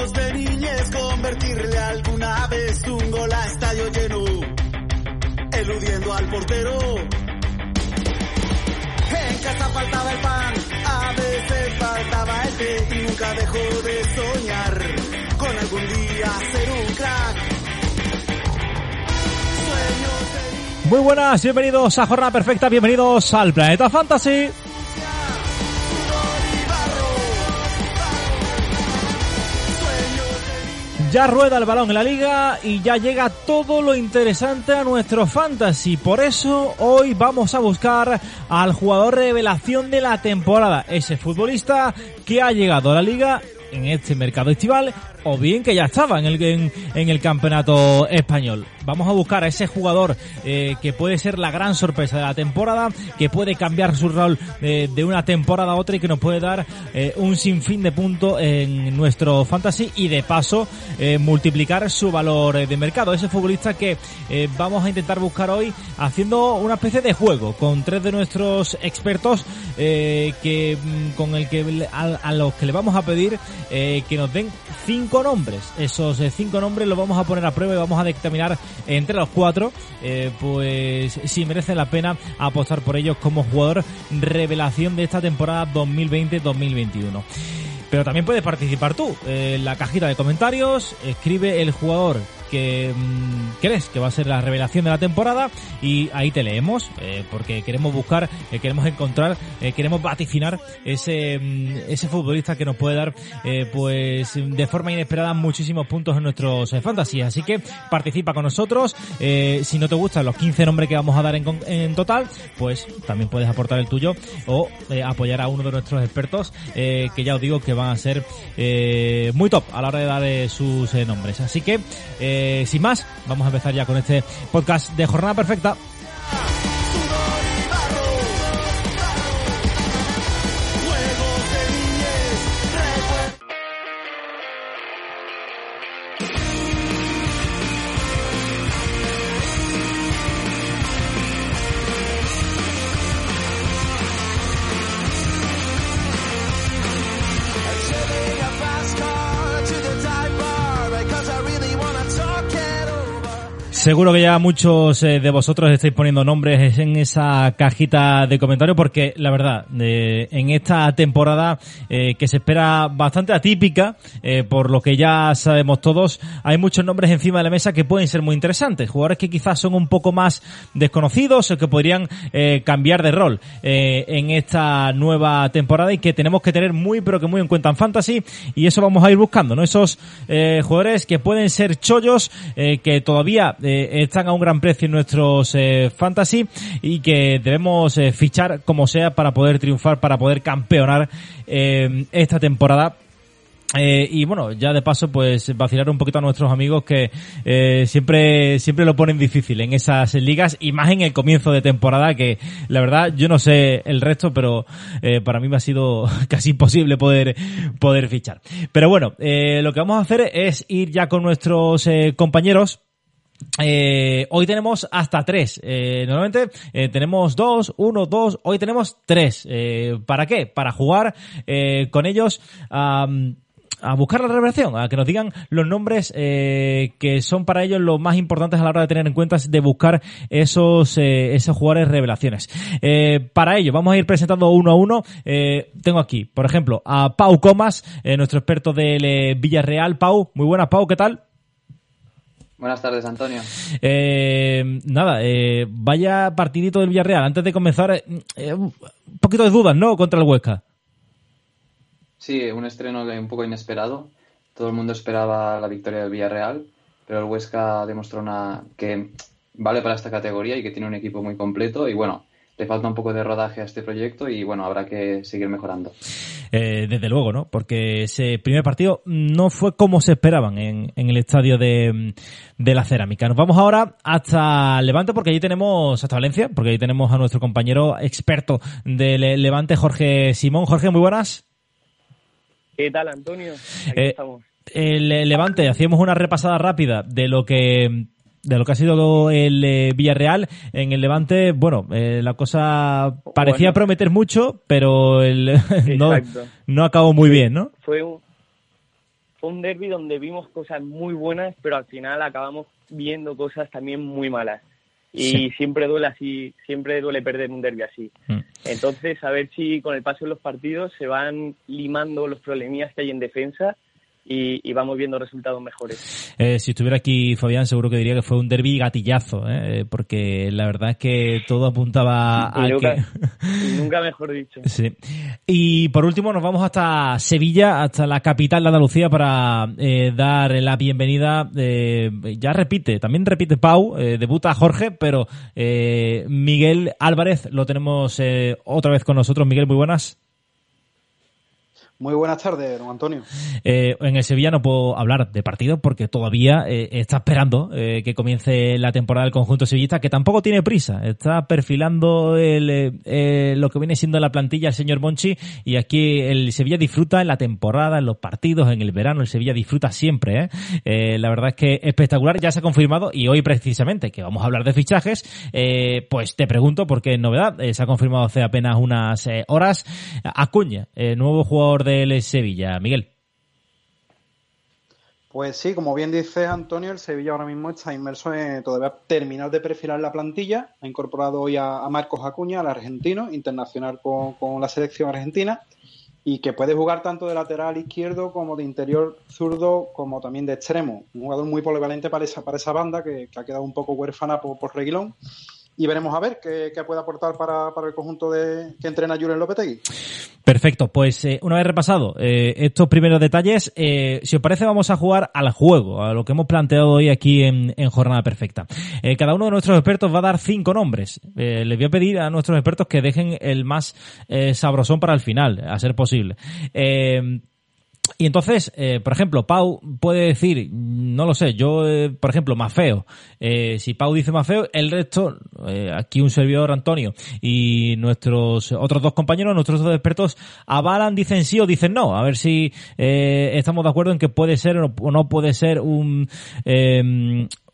Sueños de niñez, convertirle alguna vez un gol a estadio lleno, eludiendo al portero. En casa faltaba el pan, a veces faltaba el té y nunca dejó de soñar con algún día ser un crack. Muy buenas, bienvenidos a Jornada Perfecta, bienvenidos al Planeta Fantasy. Ya rueda el balón en la liga y ya llega todo lo interesante a nuestro fantasy. Por eso hoy vamos a buscar al jugador revelación de la temporada. Ese futbolista que ha llegado a la liga en este mercado estival o bien que ya estaba en el, en, en el campeonato español. Vamos a buscar a ese jugador eh, que puede ser la gran sorpresa de la temporada, que puede cambiar su rol eh, de una temporada a otra y que nos puede dar eh, un sinfín de puntos en nuestro fantasy y de paso eh, multiplicar su valor de mercado. Ese futbolista que eh, vamos a intentar buscar hoy haciendo una especie de juego con tres de nuestros expertos eh, que mm, con el que a, los que le vamos a pedir eh, que nos den cinco nombres. Esos cinco nombres los vamos a poner a prueba y vamos a determinar entre los cuatro, eh, pues si merece la pena apostar por ellos como jugador revelación de esta temporada 2020-2021. Pero también puedes participar tú. Eh, En la cajita de comentarios, escribe el jugador que mm, crees que va a ser la revelación de la temporada y ahí te leemos eh, porque queremos buscar, eh, queremos encontrar, eh, queremos vaticinar ese mm, ese futbolista que nos puede dar eh, pues de forma inesperada muchísimos puntos en nuestros eh, fantasy. Así que participa con nosotros. Eh, si no te gustan los 15 nombres que vamos a dar en, en total, pues también puedes aportar el tuyo o apoyar a uno de nuestros expertos que ya os digo que van a ser muy top a la hora de dar sus nombres. Así que, eh, sin más, vamos a empezar ya con este podcast de Jornada Perfecta. Seguro que ya muchos eh, de vosotros estáis poniendo nombres en esa cajita de comentarios porque la verdad, en esta temporada eh, que se espera bastante atípica, eh, por lo que ya sabemos todos, hay muchos nombres encima de la mesa que pueden ser muy interesantes. Jugadores que quizás son un poco más desconocidos o que podrían cambiar de rol en esta nueva temporada y que tenemos que tener muy pero que muy en cuenta en Fantasy y eso vamos a ir buscando, ¿no? Esos jugadores que pueden ser chollos, que todavía eh, están a un gran precio en nuestros eh, Fantasy y que debemos eh, fichar como sea para poder triunfar, para poder campeonar eh, esta temporada eh, y bueno, ya de paso, pues vacilar un poquito a nuestros amigos que eh, siempre, siempre lo ponen difícil en esas ligas y más en el comienzo de temporada que la verdad yo no sé el resto, pero eh, para mí me ha sido casi imposible poder, poder fichar. Pero bueno, eh, lo que vamos a hacer es ir ya con nuestros compañeros. Eh, hoy tenemos hasta tres. Eh, normalmente eh, tenemos dos, uno, dos. Hoy tenemos tres. Eh, ¿Para qué? Para jugar eh, con ellos. am, a buscar la revelación, a que nos digan los nombres que son para ellos los más importantes a la hora de tener en cuenta de buscar esos esos jugadores revelaciones. Para ello vamos a ir presentando uno a uno. Tengo aquí, por ejemplo, a Pau Comas, nuestro experto del Villarreal. Pau, muy buenas, Pau, ¿qué tal? Buenas tardes, Antonio. Eh, nada, eh, vaya partidito del Villarreal. Antes de comenzar, eh, eh, un poquito de dudas, ¿no? Contra el Huesca. Sí, un estreno un poco inesperado. Todo el mundo esperaba la victoria del Villarreal, pero el Huesca demostró una que vale para esta categoría y que tiene un equipo muy completo. Y bueno, le falta un poco de rodaje a este proyecto y bueno, habrá que seguir mejorando. Eh, desde luego, ¿no? Porque ese primer partido no fue como se esperaban en, el estadio de, la cerámica. Nos vamos ahora hasta Levante porque allí tenemos, hasta Valencia, porque ahí tenemos a nuestro compañero experto del Levante, Jorge Simón. Jorge, muy buenas. ¿Qué tal, Antonio? Aquí eh, estamos. El Levante, hacíamos una repasada rápida de lo que de lo que ha sido el eh, Villarreal en el Levante, bueno, eh, la cosa parecía prometer mucho, pero el, no, no, acabó muy bien, ¿no? Fue un, fue un derby donde vimos cosas muy buenas, pero al final acabamos viendo cosas también muy malas. Y siempre duele así, siempre duele perder un derby así. Mm. Entonces, a ver si con el paso de los partidos se van limando los problemillas que hay en defensa y, vamos viendo resultados mejores. Eh, si estuviera aquí Fabián, seguro que diría que fue un derby gatillazo, ¿eh? porque la verdad es que todo apuntaba a nunca, que... nunca mejor dicho. Sí. Y por último nos vamos hasta Sevilla, hasta la capital de Andalucía para eh, dar la bienvenida. ya repite, también repite Pau, debuta Jorge, pero Miguel Álvarez lo tenemos otra vez con nosotros. Miguel, muy buenas. Muy buenas tardes, don Antonio. Eh, en el Sevilla no puedo hablar de partido porque todavía eh, está esperando eh, que comience la temporada del conjunto sevillista, que tampoco tiene prisa. Está perfilando lo que viene siendo la plantilla el señor Monchi y aquí el Sevilla disfruta en la temporada, en los partidos, en el verano. El Sevilla disfruta siempre. la verdad es que espectacular, ya se ha confirmado y hoy precisamente que vamos a hablar de fichajes, pues te pregunto porque en novedad se ha confirmado hace apenas unas horas Acuña, nuevo jugador de del Sevilla. Miguel. Pues sí, como bien dice Antonio, el Sevilla ahora mismo está inmerso en todavía terminar de perfilar la plantilla. Ha incorporado hoy a, Marcos Acuña, al argentino, internacional con, la selección argentina, y que puede jugar tanto de lateral izquierdo como de interior zurdo, como también de extremo. Un jugador muy polivalente para esa, para esa banda que, ha quedado un poco huérfana por, por Reguilón y veremos a ver qué, puede aportar para, el conjunto de que entrena Julen Lopetegui. Perfecto, pues eh, una vez repasado eh, estos primeros detalles, eh, si os parece vamos a jugar al juego, a lo que hemos planteado hoy aquí en, Jornada Perfecta. cada uno de nuestros expertos va a dar cinco nombres. les voy a pedir a nuestros expertos que dejen el más sabrosón para el final, a ser posible. Y entonces, eh, por ejemplo, Pau puede decir, no lo sé, yo, eh, por ejemplo, más feo. Eh, si Pau dice más feo, el resto, aquí un servidor Antonio y nuestros otros dos compañeros, nuestros dos expertos, avalan, dicen sí o dicen no. A ver si estamos de acuerdo en que puede ser o no puede ser un,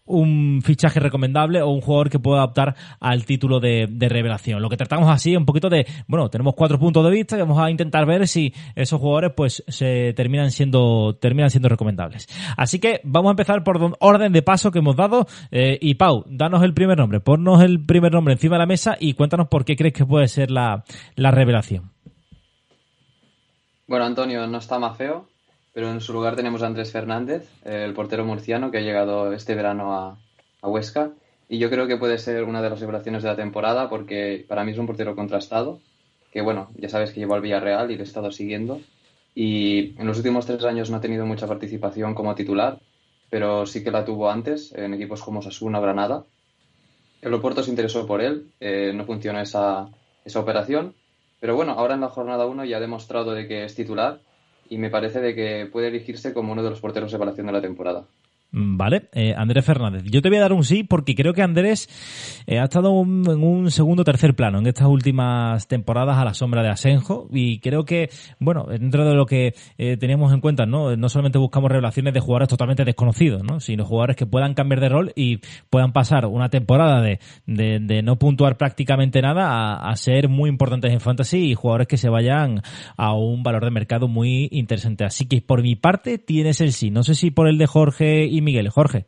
un fichaje recomendable o un jugador que pueda adaptar al título de, revelación. Lo que tratamos así un poquito de, bueno, tenemos cuatro puntos de vista y vamos a intentar ver si esos jugadores pues se terminan siendo, terminan siendo recomendables. Así que vamos a empezar por orden de paso que hemos dado eh, y Pau, danos el primer nombre, ponnos el primer nombre encima de la mesa y cuéntanos por qué crees que puede ser la, la revelación. Bueno, Antonio, no está más feo, pero en su lugar tenemos a Andrés Fernández, el portero murciano que ha llegado este verano a, Huesca. Y yo creo que puede ser una de las revelaciones de la temporada porque para mí es un portero contrastado, que bueno, ya sabes que llevo al Villarreal y lo he estado siguiendo. Y en los últimos tres años no ha tenido mucha participación como titular, pero sí que la tuvo antes en equipos como Sasuna Granada. El Oporto se interesó por él, eh, no funcionó esa, esa operación, pero bueno, ahora en la jornada 1 ya ha demostrado de que es titular y me parece de que puede elegirse como uno de los porteros de evaluación de la temporada. Mm, vale, eh, Andrés Fernández. Yo te voy a dar un sí porque creo que Andrés eh, ha estado en un segundo o tercer plano en estas últimas temporadas a la sombra de Asenjo y creo que, bueno, dentro de lo que eh, teníamos en cuenta, ¿no? No solamente buscamos revelaciones de jugadores totalmente desconocidos, ¿no? Sino jugadores que puedan cambiar de rol y puedan pasar una temporada de, de, no puntuar prácticamente nada a, a, ser muy importantes en fantasy y jugadores que se vayan a un valor de mercado muy interesante. Así que por mi parte tienes el sí. No sé si por el de Jorge y Miguel. Jorge.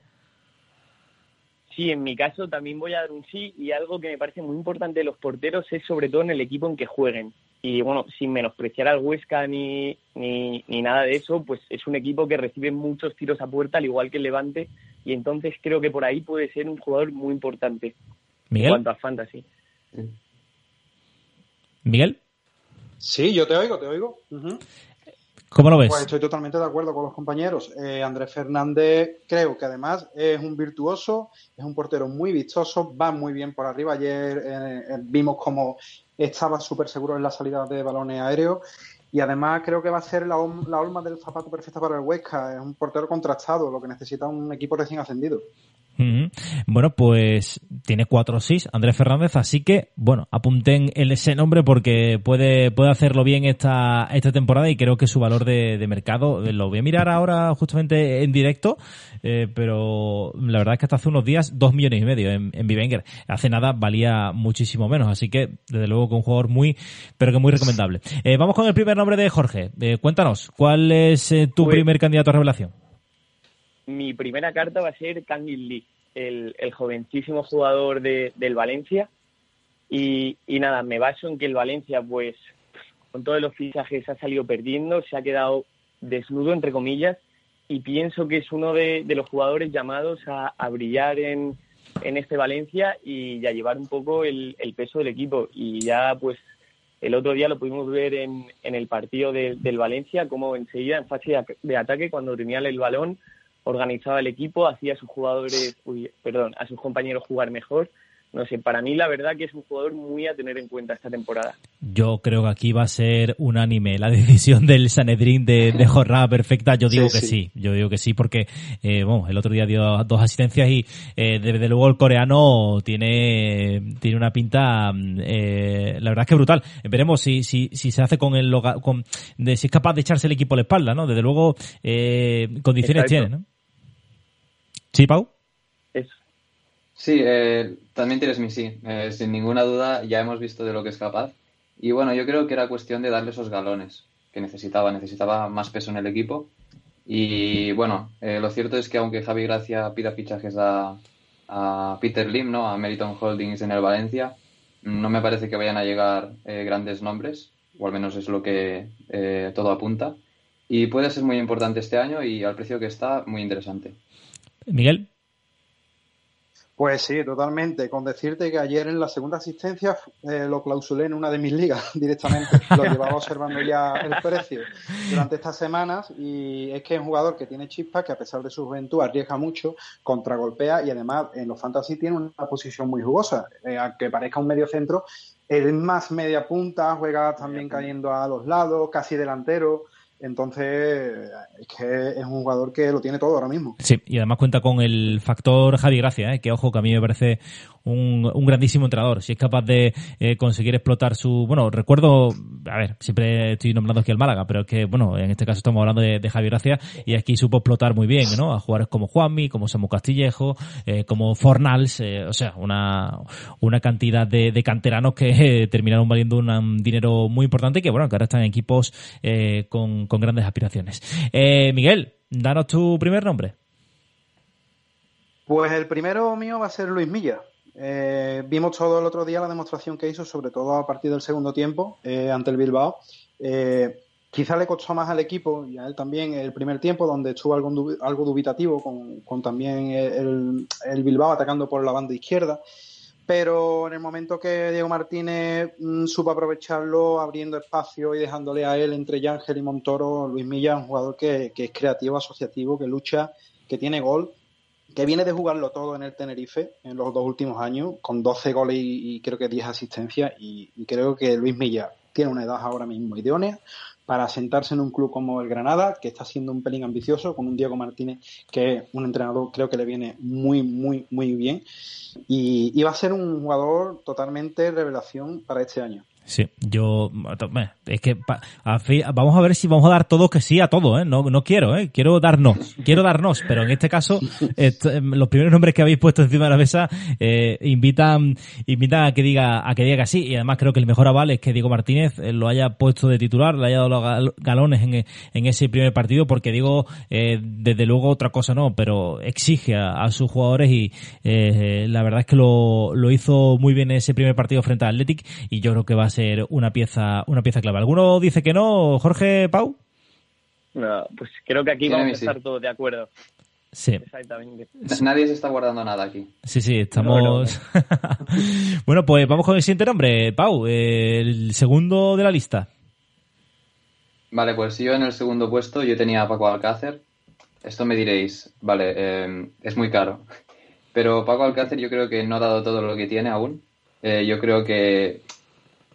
Sí, en mi caso también voy a dar un sí y algo que me parece muy importante de los porteros es sobre todo en el equipo en que jueguen. Y bueno, sin menospreciar al Huesca ni, ni, nada de eso, pues es un equipo que recibe muchos tiros a puerta, al igual que el Levante, y entonces creo que por ahí puede ser un jugador muy importante Miguel. en cuanto a fantasy. Miguel. Sí, yo te oigo, te oigo. ¿Cómo lo ves? Pues estoy totalmente de acuerdo con los compañeros. Eh, Andrés Fernández creo que además es un virtuoso, es un portero muy vistoso, va muy bien por arriba. Ayer eh, eh, vimos como estaba súper seguro en la salida de balones aéreos y además creo que va a ser la, la olma del zapato perfecta para el Huesca. Es un portero contrastado, lo que necesita un equipo recién ascendido. Bueno, pues tiene 4-6 Andrés Fernández, así que, bueno, apunten ese nombre porque puede, puede hacerlo bien esta, esta temporada y creo que su valor de, mercado, eh, lo voy a mirar ahora justamente en directo, eh, pero la verdad es que hasta hace unos días, 2 millones y medio en, en Bivenger. Hace nada valía muchísimo menos, así que, desde luego, con un jugador muy, pero que muy recomendable. Eh, vamos con el primer nombre de Jorge. cuéntanos, ¿cuál es tu pues primer candidato a revelación? Mi primera carta va a ser Kangin Lee, el, jovencísimo jugador de, del Valencia. Y, nada, me baso en que el Valencia, pues, con todos los fichajes ha salido perdiendo, se ha quedado desnudo, entre comillas, y pienso que es uno de, los jugadores llamados a, brillar en, en, este Valencia y a llevar un poco el, peso del equipo. Y ya, pues, el otro día lo pudimos ver en, en el partido del Valencia, como enseguida en fase de ataque, cuando tenía el balón, organizaba el equipo, hacía a sus jugadores, perdón, a sus compañeros jugar mejor. No sé, para mí la verdad que es un jugador muy a tener en cuenta esta temporada. Yo creo que aquí va a ser unánime la decisión del Sanedrín de, de jornada perfecta. Yo digo que sí. yo digo que sí porque eh, bueno, el otro día dio dos asistencias y eh, desde luego el coreano tiene tiene una pinta, eh, la verdad es que brutal. Veremos si, si, si se hace con el con, de, si es capaz de echarse el equipo a la espalda, ¿no? Desde luego eh, condiciones tiene, ¿no? ¿Sí, Pau? Sí, eh, también tienes mi sí. Eh, sin ninguna duda, ya hemos visto de lo que es capaz. Y bueno, yo creo que era cuestión de darle esos galones que necesitaba. Necesitaba más peso en el equipo. Y bueno, eh, lo cierto es que aunque Javi Gracia pida fichajes a, a Peter Lim, ¿no? a Meriton Holdings en el Valencia, no me parece que vayan a llegar grandes nombres, o al menos es lo que todo apunta. Y puede ser muy importante este año y al precio que está, muy interesante. Miguel. Pues sí, totalmente. Con decirte que ayer en la segunda asistencia eh, lo clausulé en una de mis ligas directamente. Lo llevaba observando ya el precio durante estas semanas y es que es un jugador que tiene chispas, que a pesar de su juventud arriesga mucho, contragolpea y además en los fantasy tiene una posición muy jugosa. Eh, aunque parezca un medio centro, es más media punta, juega también cayendo a los lados, casi delantero. Entonces, es que es un jugador que lo tiene todo ahora mismo. Sí, y además cuenta con el factor Javi Gracia, ¿eh? que ojo, que a mí me parece un, un grandísimo entrenador. Si es capaz de eh, conseguir explotar su. Bueno, recuerdo. A ver, siempre estoy nombrando aquí al Málaga, pero es que, bueno, en este caso estamos hablando de, de Javi Gracia y aquí supo explotar muy bien, ¿no? A jugadores como Juanmi, como Samu Castillejo, eh, como Fornals, eh, o sea, una, una cantidad de, de canteranos que terminaron valiendo un, dinero muy importante y que, bueno, que ahora están en equipos con, con grandes aspiraciones. Miguel, danos tu primer nombre. Pues el primero mío va a ser Luis Milla. Eh, vimos todo el otro día la demostración que hizo, sobre todo a partir del segundo tiempo eh, ante el Bilbao. Eh, quizá le costó más al equipo y a él también el primer tiempo, donde estuvo algo, algo dubitativo con, también el, Bilbao atacando por la banda izquierda. Pero en el momento que Diego Martínez mm, supo aprovecharlo, abriendo espacio y dejándole a él entre Yángel y Montoro, Luis Milla un jugador que es creativo, asociativo, que lucha, que tiene gol que viene de jugarlo todo en el Tenerife en los dos últimos años, con 12 goles y, creo que 10 asistencias, y, creo que Luis Milla tiene una edad ahora mismo idónea para sentarse en un club como el Granada, que está siendo un pelín ambicioso, con un Diego Martínez, que es un entrenador, creo que le viene muy, muy, muy bien, y, y va a ser un jugador totalmente revelación para este año. Sí, yo es que vamos a ver si vamos a dar todos que sí a todo, ¿eh? No, no quiero, ¿eh? Quiero darnos, quiero darnos, pero en este caso em, los primeros nombres que habéis puesto encima de la mesa eh, invitan invitan a que diga a que diga que sí y además creo que el mejor aval es que Diego Martínez eh, lo haya puesto de titular, le haya dado los galones en, en ese primer partido porque digo eh, desde luego otra cosa no, pero exige a, sus jugadores y eh, la verdad es que lo, lo hizo muy bien en ese primer partido frente al Athletic y yo creo que va a ser ser una pieza, una pieza clave. ¿Alguno dice que no, Jorge Pau? No, pues creo que aquí vamos a estar todos de acuerdo. Sí. Exactamente. Nadie se está guardando nada aquí. Sí, sí, estamos. bueno, pues vamos con el siguiente nombre, Pau, el segundo de la lista. Vale, pues yo en el segundo puesto yo tenía a Paco Alcácer. Esto me diréis, vale, eh, es muy caro. Pero Paco Alcácer yo creo que no ha dado todo lo que tiene aún. Eh, yo creo que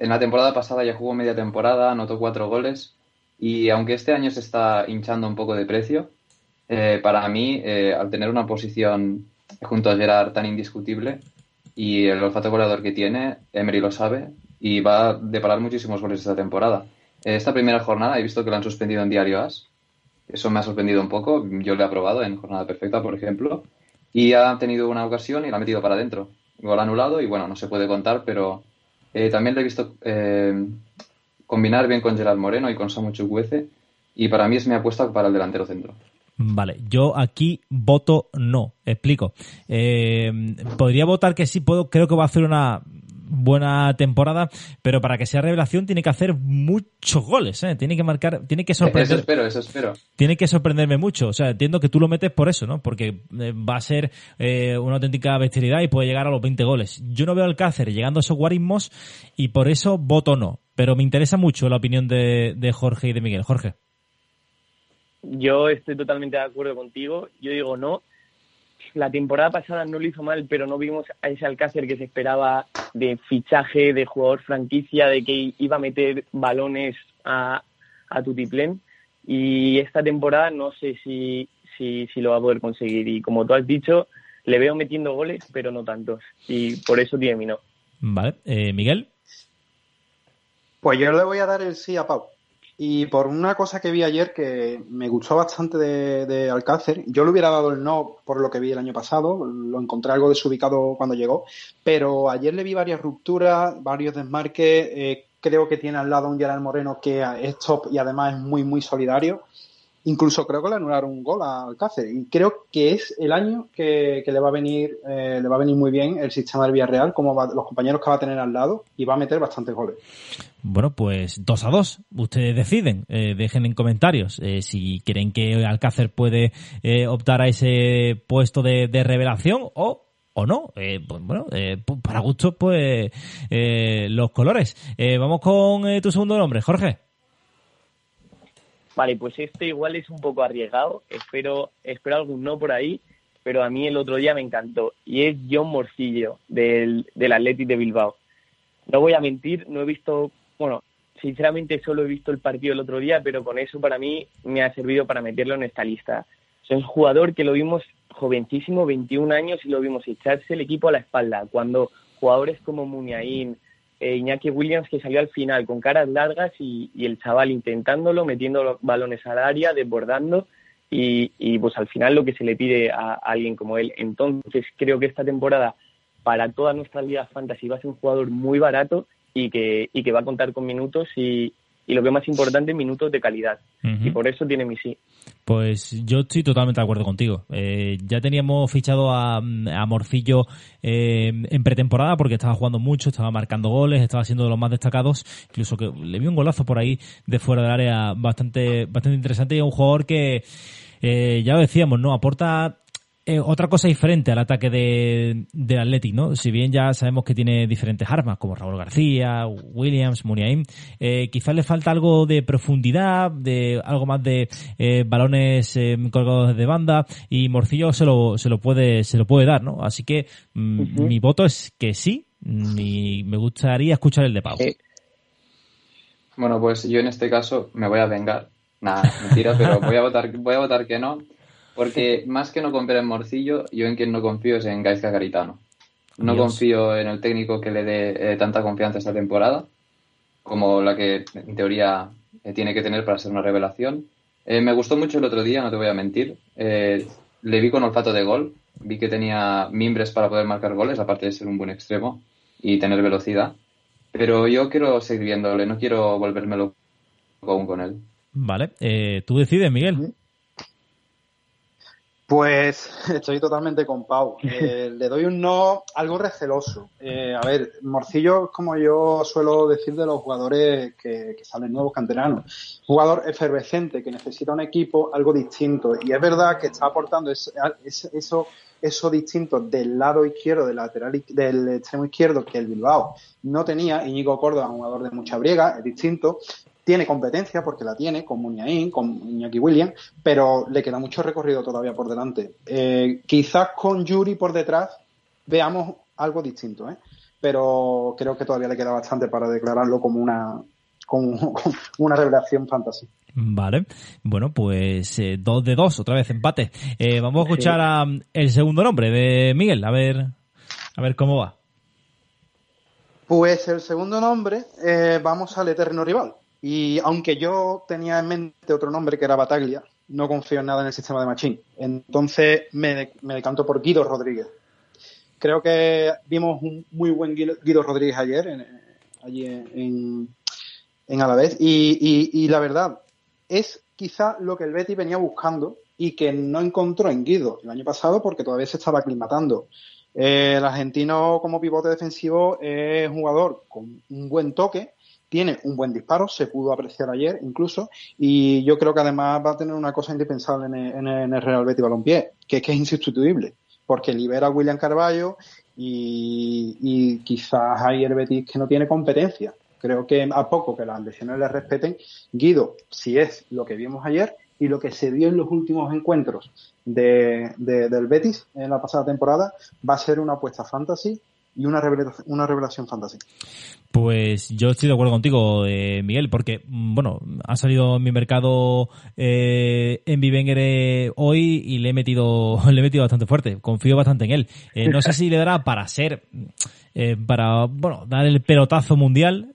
en la temporada pasada ya jugó media temporada, anotó cuatro goles. Y aunque este año se está hinchando un poco de precio, eh, para mí, eh, al tener una posición junto a Gerard tan indiscutible y el olfato goleador que tiene, Emery lo sabe y va a deparar muchísimos goles esta temporada. Esta primera jornada he visto que lo han suspendido en Diario As. Eso me ha sorprendido un poco. Yo lo he aprobado en Jornada Perfecta, por ejemplo. Y ha tenido una ocasión y la ha metido para adentro. Gol anulado y bueno, no se puede contar, pero eh, también lo he visto eh, combinar bien con Gerard Moreno y con Samu Chukwueze. Y para mí es mi apuesta para el delantero centro. Vale, yo aquí voto no. Explico. Eh, podría votar que sí, puedo, creo que va a hacer una buena temporada, pero para que sea revelación tiene que hacer muchos goles, ¿eh? tiene que marcar, tiene que sorprender. Eso espero, eso espero. Tiene que sorprenderme mucho, o sea, entiendo que tú lo metes por eso, ¿no? Porque eh, va a ser eh, una auténtica bestialidad y puede llegar a los 20 goles. Yo no veo al Cáceres llegando a esos guarismos y por eso voto no, pero me interesa mucho la opinión de, de Jorge y de Miguel. Jorge. Yo estoy totalmente de acuerdo contigo. Yo digo no. La temporada pasada no lo hizo mal, pero no vimos a ese Alcácer que se esperaba de fichaje, de jugador franquicia, de que iba a meter balones a, a Tutiplén. Y esta temporada no sé si, si, si lo va a poder conseguir. Y como tú has dicho, le veo metiendo goles, pero no tantos. Y por eso tiene mi no. Vale. Eh, Miguel. Pues yo le voy a dar el sí a Pau. Y por una cosa que vi ayer que me gustó bastante de, Alcácer, yo le hubiera dado el no por lo que vi el año pasado, lo encontré algo desubicado cuando llegó, pero ayer le vi varias rupturas, varios desmarques, eh, creo que tiene al lado un Gerard Moreno que es top y además es muy, muy solidario. Incluso creo que le anularon un gol a Alcácer y creo que es el año que, le va a venir eh, le va a venir muy bien el sistema del Villarreal, como va, los compañeros que va a tener al lado y va a meter bastantes goles. Bueno, pues dos a dos. Ustedes deciden. Eh, dejen en comentarios eh, si creen que Alcácer puede eh, optar a ese puesto de, revelación o o no. Eh, pues, bueno, para gusto, pues los colores. vamos con tu segundo nombre, Jorge. Vale, pues este igual es un poco arriesgado. Espero, espero algún no por ahí, pero a mí el otro día me encantó. Y es John Morcillo, del, del Athletic de Bilbao. No voy a mentir, no he visto, bueno, sinceramente solo he visto el partido el otro día, pero con eso para mí me ha servido para meterlo en esta lista. Es un jugador que lo vimos jovencísimo, 21 años, y lo vimos echarse el equipo a la espalda, cuando jugadores como Muniain, eh, Iñaki Williams, que salió al final con caras largas y, y, el chaval intentándolo, metiendo los balones al área, desbordando, y, y, pues al final lo que se le pide a, alguien como él. Entonces creo que esta temporada, para todas nuestras ligas fantasy, va a ser un jugador muy barato y que, y que va a contar con minutos y, y lo que más importante, minutos de calidad. Uh -huh. Y por eso tiene mi sí. Pues yo estoy totalmente de acuerdo contigo. Eh, ya teníamos fichado a, a Morcillo eh, en pretemporada porque estaba jugando mucho, estaba marcando goles, estaba siendo de los más destacados. Incluso que le vi un golazo por ahí de fuera del área bastante, bastante interesante y un jugador que, eh, ya lo decíamos, ¿no? Aporta eh, otra cosa diferente al ataque de, del Athletic, ¿no? Si bien ya sabemos que tiene diferentes armas, como Raúl García, Williams, Muniain, eh, quizás le falta algo de profundidad, de algo más de eh, balones eh, colgados de banda, y Morcillo se lo, se lo puede, se lo puede dar, ¿no? Así que mm, uh -huh. mi voto es que sí, y me gustaría escuchar el de Pau. Sí. Bueno, pues yo en este caso me voy a vengar. Nada, mentira, pero voy a votar, voy a votar que no, porque más que no confiar en Morcillo, yo en quien no confío es en Gaizka Garitano. No Dios. confío en el técnico que le dé eh, tanta confianza esta temporada, como la que en teoría eh, tiene que tener para ser una revelación. Eh, me gustó mucho el otro día, no te voy a mentir. Eh, le vi con olfato de gol, vi que tenía mimbres para poder marcar goles, aparte de ser un buen extremo y tener velocidad. Pero yo quiero seguir viéndole, no quiero volverme loco aún con él. Vale, eh, tú decides, Miguel. Pues estoy totalmente con Pau. Eh, le doy un no algo receloso. Eh, a ver, Morcillo es como yo suelo decir de los jugadores que, que salen nuevos canteranos. Jugador efervescente que necesita un equipo algo distinto. Y es verdad que está aportando eso, eso, eso distinto del lado izquierdo, del lateral, del extremo izquierdo que el Bilbao no tenía. Íñigo Córdoba, un jugador de mucha briega, es distinto tiene competencia porque la tiene con Muniain, con Iñaki Williams, pero le queda mucho recorrido todavía por delante. Eh, quizás con Yuri por detrás veamos algo distinto, ¿eh? pero creo que todavía le queda bastante para declararlo como una, como, una revelación fantasy. Vale, bueno, pues eh, dos de dos, otra vez empate. Eh, vamos a escuchar a, el segundo nombre de Miguel, a ver, a ver cómo va. Pues el segundo nombre, eh, vamos al eterno rival. Y aunque yo tenía en mente otro nombre que era Bataglia, no confío en nada en el sistema de Machín. Entonces me, me decanto por Guido Rodríguez. Creo que vimos un muy buen Guido, Rodríguez ayer, en, allí en, en Alavés. Y, la verdad, es quizá lo que el Betty venía buscando y que no encontró en Guido el año pasado porque todavía se estaba aclimatando. Eh, el argentino como pivote defensivo es un jugador con un buen toque, tiene un buen disparo, se pudo apreciar ayer incluso, y yo creo que además va a tener una cosa indispensable en el, Real Betis Balompié, que es que es insustituible, porque libera a William Carballo y, y quizás hay el Betis que no tiene competencia. Creo que a poco que las lesiones le respeten, Guido, si es lo que vimos ayer y lo que se vio en los últimos encuentros de, del Betis en la pasada temporada, va a ser una apuesta fantasy y una revelación, una revelación fantasy. Pues yo estoy de acuerdo contigo, eh, Miguel, porque, mm, bueno, ha salido en mi mercado eh, en Vivenger eh, hoy y le he metido le he metido bastante fuerte. Confío bastante en él. Eh, no sé si le dará para ser eh, para bueno dar el pelotazo mundial.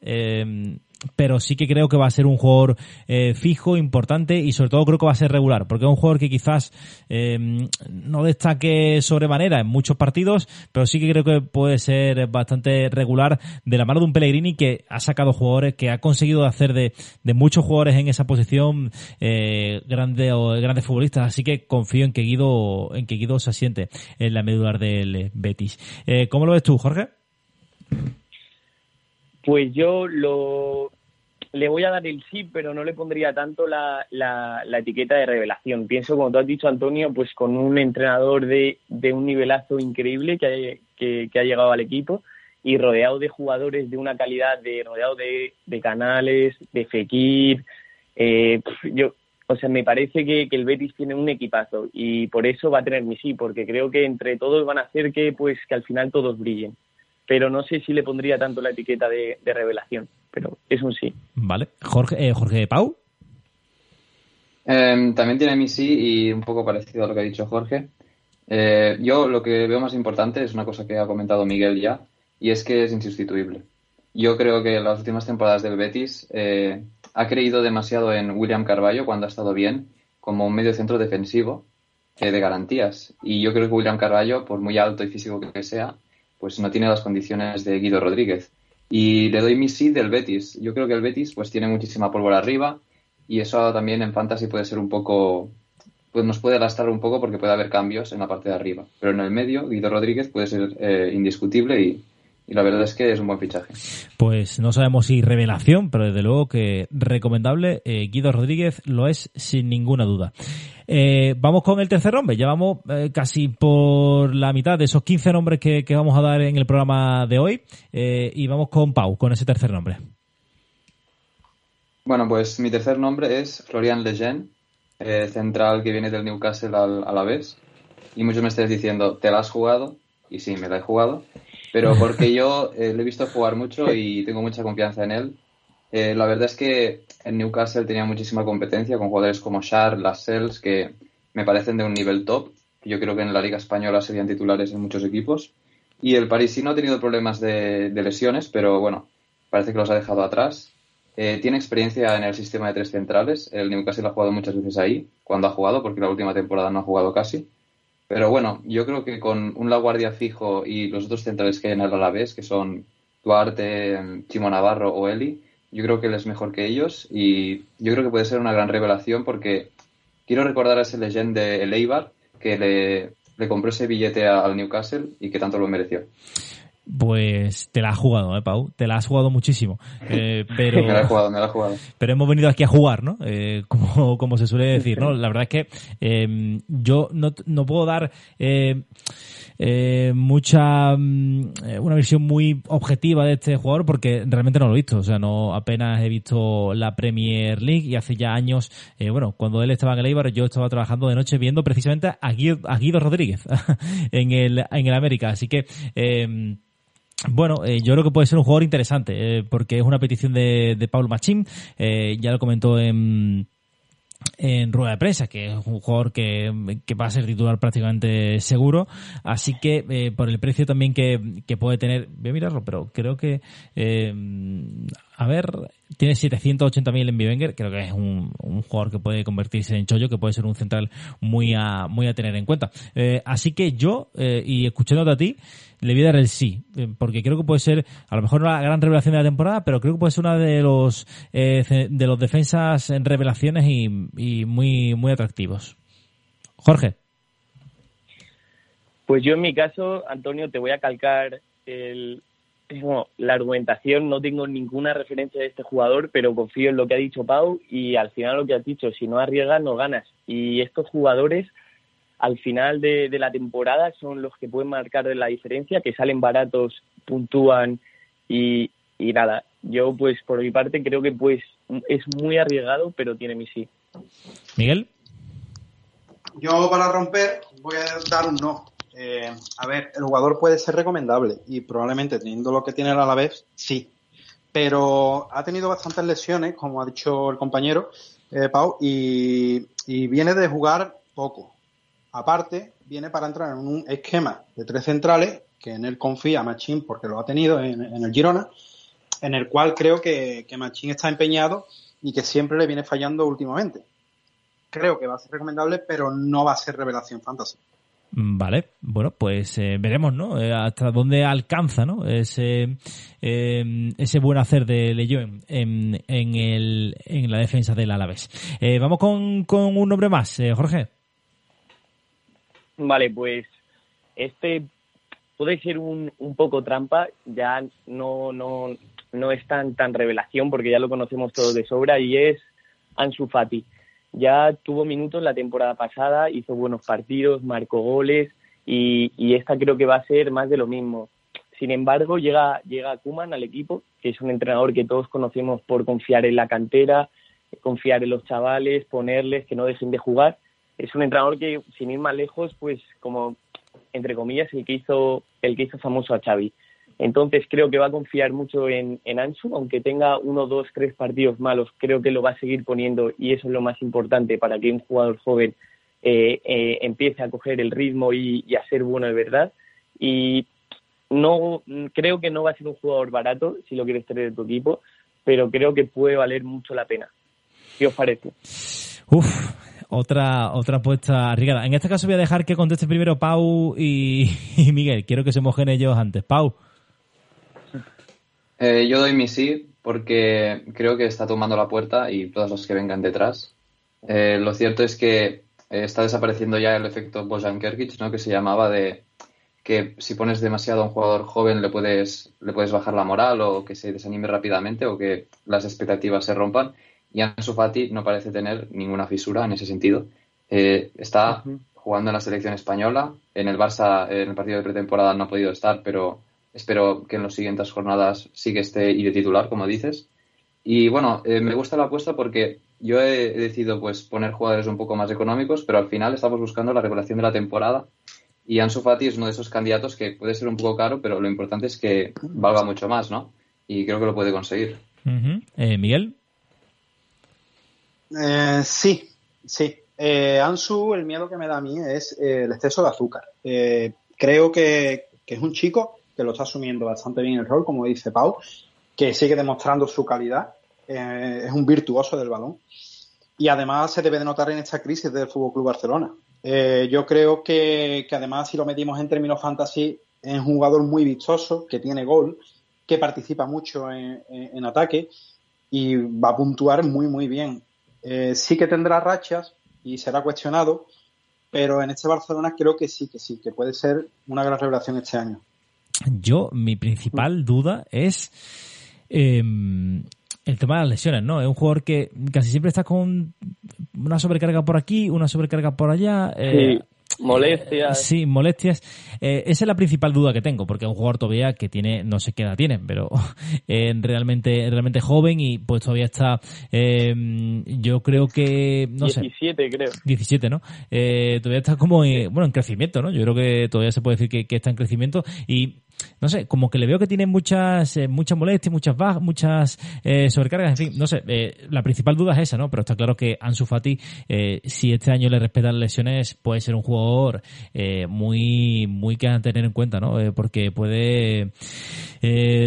Pero sí que creo que va a ser un jugador eh, fijo, importante y sobre todo creo que va a ser regular, porque es un jugador que quizás eh, no destaque sobremanera en muchos partidos, pero sí que creo que puede ser bastante regular de la mano de un Pellegrini que ha sacado jugadores, que ha conseguido hacer de, de muchos jugadores en esa posición eh, grandes grandes futbolistas, así que confío en que Guido, en que Guido se asiente en la medular del Betis. Eh, ¿Cómo lo ves tú, Jorge? Pues yo lo le voy a dar el sí, pero no le pondría tanto la, la, etiqueta de revelación. Pienso, como tú has dicho, Antonio, pues con un entrenador de, de un nivelazo increíble que ha, que, ha llegado al equipo y rodeado de jugadores de una calidad, de rodeado de, de canales, de Fekir. Eh, yo, o sea, me parece que, que, el Betis tiene un equipazo y por eso va a tener mi sí, porque creo que entre todos van a hacer que, pues, que al final todos brillen pero no sé si le pondría tanto la etiqueta de, revelación, pero es un sí. Vale. Jorge, eh, Jorge Pau. Em, también tiene mi sí y un poco parecido a lo que ha dicho Jorge. Eh, yo lo que veo más importante es una cosa que ha comentado Miguel ya, y es que es insustituible. Yo creo que en las últimas temporadas del Betis eh, ha creído demasiado en William Carballo cuando ha estado bien, como un medio centro defensivo de garantías. Y yo creo que William Carballo, por muy alto y físico que sea, pues no tiene las condiciones de Guido Rodríguez. Y le doy mi sí del Betis. Yo creo que el Betis pues tiene muchísima pólvora arriba y eso también en fantasy puede ser un poco pues nos puede lastrar un poco porque puede haber cambios en la parte de arriba. Pero en el medio, Guido Rodríguez puede ser eh, indiscutible y, y la verdad es que es un buen fichaje. Pues no sabemos si revelación, pero desde luego que recomendable. Eh, Guido Rodríguez lo es sin ninguna duda. Eh, vamos con el tercer nombre. Ya vamos eh, casi por la mitad de esos 15 nombres que, vamos a dar en el programa de hoy. y vamos con Pau, con ese tercer nombre. Bueno, pues mi tercer nombre es Florian Lejeune, central que viene del Newcastle al, a la vez. Y muchos me estáis diciendo, ¿te la has jugado? Y sí, me la he jugado pero porque yo eh, le he visto jugar mucho y tengo mucha confianza en él. Eh, la verdad es que en Newcastle tenía muchísima competencia con jugadores como Shar, Lascelles, que me parecen de un nivel top. Yo creo que en la Liga Española serían titulares en muchos equipos. Y el parisino ha tenido problemas de, lesiones, pero bueno, parece que los ha dejado atrás. Eh, tiene experiencia en el sistema de tres centrales. El Newcastle ha jugado muchas veces ahí, cuando ha jugado, porque la última temporada no ha jugado casi. Pero bueno, yo creo que con un La Guardia fijo y los otros centrales que hay en el Alavés, que son Duarte, Chimo Navarro o Eli, yo creo que él es mejor que ellos y yo creo que puede ser una gran revelación porque quiero recordar a ese leyenda de Eibar que le, compró ese billete al Newcastle y que tanto lo mereció. Pues te la has jugado, ¿eh, Pau? Te la has jugado muchísimo. Eh, pero, me la he jugado, me la he jugado. Pero hemos venido aquí a jugar, ¿no? Eh, como, como se suele decir, ¿no? La verdad es que eh, yo no, no puedo dar eh, eh, mucha mm, eh, una visión muy objetiva de este jugador porque realmente no lo he visto o sea no apenas he visto la Premier League y hace ya años eh, bueno cuando él estaba en el Eibar yo estaba trabajando de noche viendo precisamente a Guido, a Guido Rodríguez en el en el América así que eh, bueno, eh, yo creo que puede ser un jugador interesante, eh, porque es una petición de, de Pablo Machín, eh, ya lo comentó en, en rueda de prensa, que es un jugador que, que va a ser titular prácticamente seguro, así que por el precio también que, que puede tener, voy a mirarlo, pero creo que, a ver, tiene 780.000 en Bivenger, creo que es un, jugador que puede convertirse en chollo, que puede ser un central muy a, muy a tener en cuenta. Eh, así que yo, eh, y escuchándote a ti, le voy a dar el sí, eh, porque creo que puede ser, a lo mejor una gran revelación de la temporada, pero creo que puede ser una de los eh, de los defensas en revelaciones y, y, muy muy atractivos. Jorge. Pues yo en mi caso, Antonio, te voy a calcar el, bueno, la argumentación. No tengo ninguna referencia de este jugador, pero confío en lo que ha dicho Pau y al final lo que has dicho, si no arriesgas no ganas. Y estos jugadores al final de, de, la temporada son los que pueden marcar la diferencia, que salen baratos, puntúan y, y nada. Yo, pues, por mi parte, creo que pues es muy arriesgado, pero tiene mi sí. Miguel. Yo, para romper, voy a dar un no. Eh, a ver, el jugador puede ser recomendable y probablemente teniendo lo que tiene el Alavés, sí. Pero ha tenido bastantes lesiones, como ha dicho el compañero eh, Pau, y, viene de jugar poco aparte, viene para entrar en un esquema de tres centrales, que en él confía Machín porque lo ha tenido en, en el Girona, en el cual creo que, que, Machín está empeñado y que siempre le viene fallando últimamente. Creo que va a ser recomendable, pero no va a ser revelación fantasy. Vale, bueno, pues eh, veremos, ¿no? Eh, hasta dónde alcanza, ¿no? Ese, eh, ese buen hacer de Leyoen en, en, el, en la defensa del Alavés. Eh, vamos con, con un nombre más, Jorge. Vale, pues este puede ser un, un poco trampa, ya no, no, no es tan, tan revelación porque ya lo conocemos todos de sobra y es Ansu Fati. Ya tuvo minutos la temporada pasada, hizo buenos partidos, marcó goles y, esta creo que va a ser más de lo mismo. Sin embargo, llega, llega Kuman al equipo, que es un entrenador que todos conocemos por confiar en la cantera, confiar en los chavales, ponerles que no dejen de jugar es un entrenador que, sin ir más lejos, pues como, entre comillas, el que hizo, el que hizo famoso a Xavi. Entonces creo que va a confiar mucho en, en Ansu, aunque tenga uno, dos, tres partidos malos, creo que lo va a seguir poniendo y eso es lo más importante para que un jugador joven eh, eh, empiece a coger el ritmo y, a ser bueno de verdad. Y no creo que no va a ser un jugador barato si lo quieres tener en tu equipo, pero creo que puede valer mucho la pena. ¿Qué os parece? Uf, otra otra apuesta arriesgada. En este caso voy a dejar que conteste primero Pau y Miguel. Quiero que se mojen ellos antes. Pau. Eh, yo doy mi sí porque creo que está tomando la puerta y todos los que vengan detrás. Eh, lo cierto es que está desapareciendo ya el efecto Bojan Kerkic, ¿no? que se llamaba de que si pones demasiado a un jugador joven le puedes, le puedes bajar la moral o que se desanime rápidamente o que las expectativas se rompan y Ansu Fati no parece tener ninguna fisura en ese sentido. Eh, está uh -huh. jugando en la selección española, en el Barça en el partido de pretemporada no ha podido estar, pero espero que en las siguientes jornadas sí que esté y de titular, como dices. Y bueno, eh, me gusta la apuesta porque yo he, he decidido pues poner jugadores un poco más económicos, pero al final estamos buscando la revelación de la temporada y Ansu Fati es uno de esos candidatos que puede ser un poco caro, pero lo importante es que valga mucho más, ¿no? Y creo que lo puede conseguir. Uh -huh. eh, Miguel. Eh, sí, sí. Eh, Ansu, el miedo que me da a mí es eh, el exceso de azúcar. Eh, creo que, que, es un chico que lo está asumiendo bastante bien el rol, como dice Pau, que sigue demostrando su calidad. Eh, es un virtuoso del balón. Y además se debe de notar en esta crisis del Fútbol Club Barcelona. Eh, yo creo que, además, si lo metimos en términos fantasy, es un jugador muy vistoso, que tiene gol, que participa mucho en, en, en ataque y va a puntuar muy, muy bien. Eh, sí que tendrá rachas y será cuestionado, pero en este Barcelona creo que sí, que sí, que puede ser una gran revelación este año. Yo, mi principal duda es em, el tema de las lesiones, ¿no? Es un jugador que casi siempre está con una sobrecarga por aquí, una sobrecarga por allá. Eh, molestias. sí, molestias. Eh, esa es la principal duda que tengo, porque es un jugador todavía que tiene, no sé qué edad tiene, pero eh, realmente, realmente joven y pues todavía está, eh, yo creo que, no 17, creo. 17, ¿no? todavía está como, bueno, en crecimiento, ¿no? Yo creo que todavía se puede decir que, que está en crecimiento y no sé, como que le veo que tiene muchas eh, muchas molestias, muchas bajas, muchas eh, sobrecargas, en fin, no sé, eh, la principal duda es esa, ¿no? Pero está claro que Ansu Fati, si este año le respetan lesiones, puede ser un jugador muy muy que a tener en cuenta, ¿no? porque puede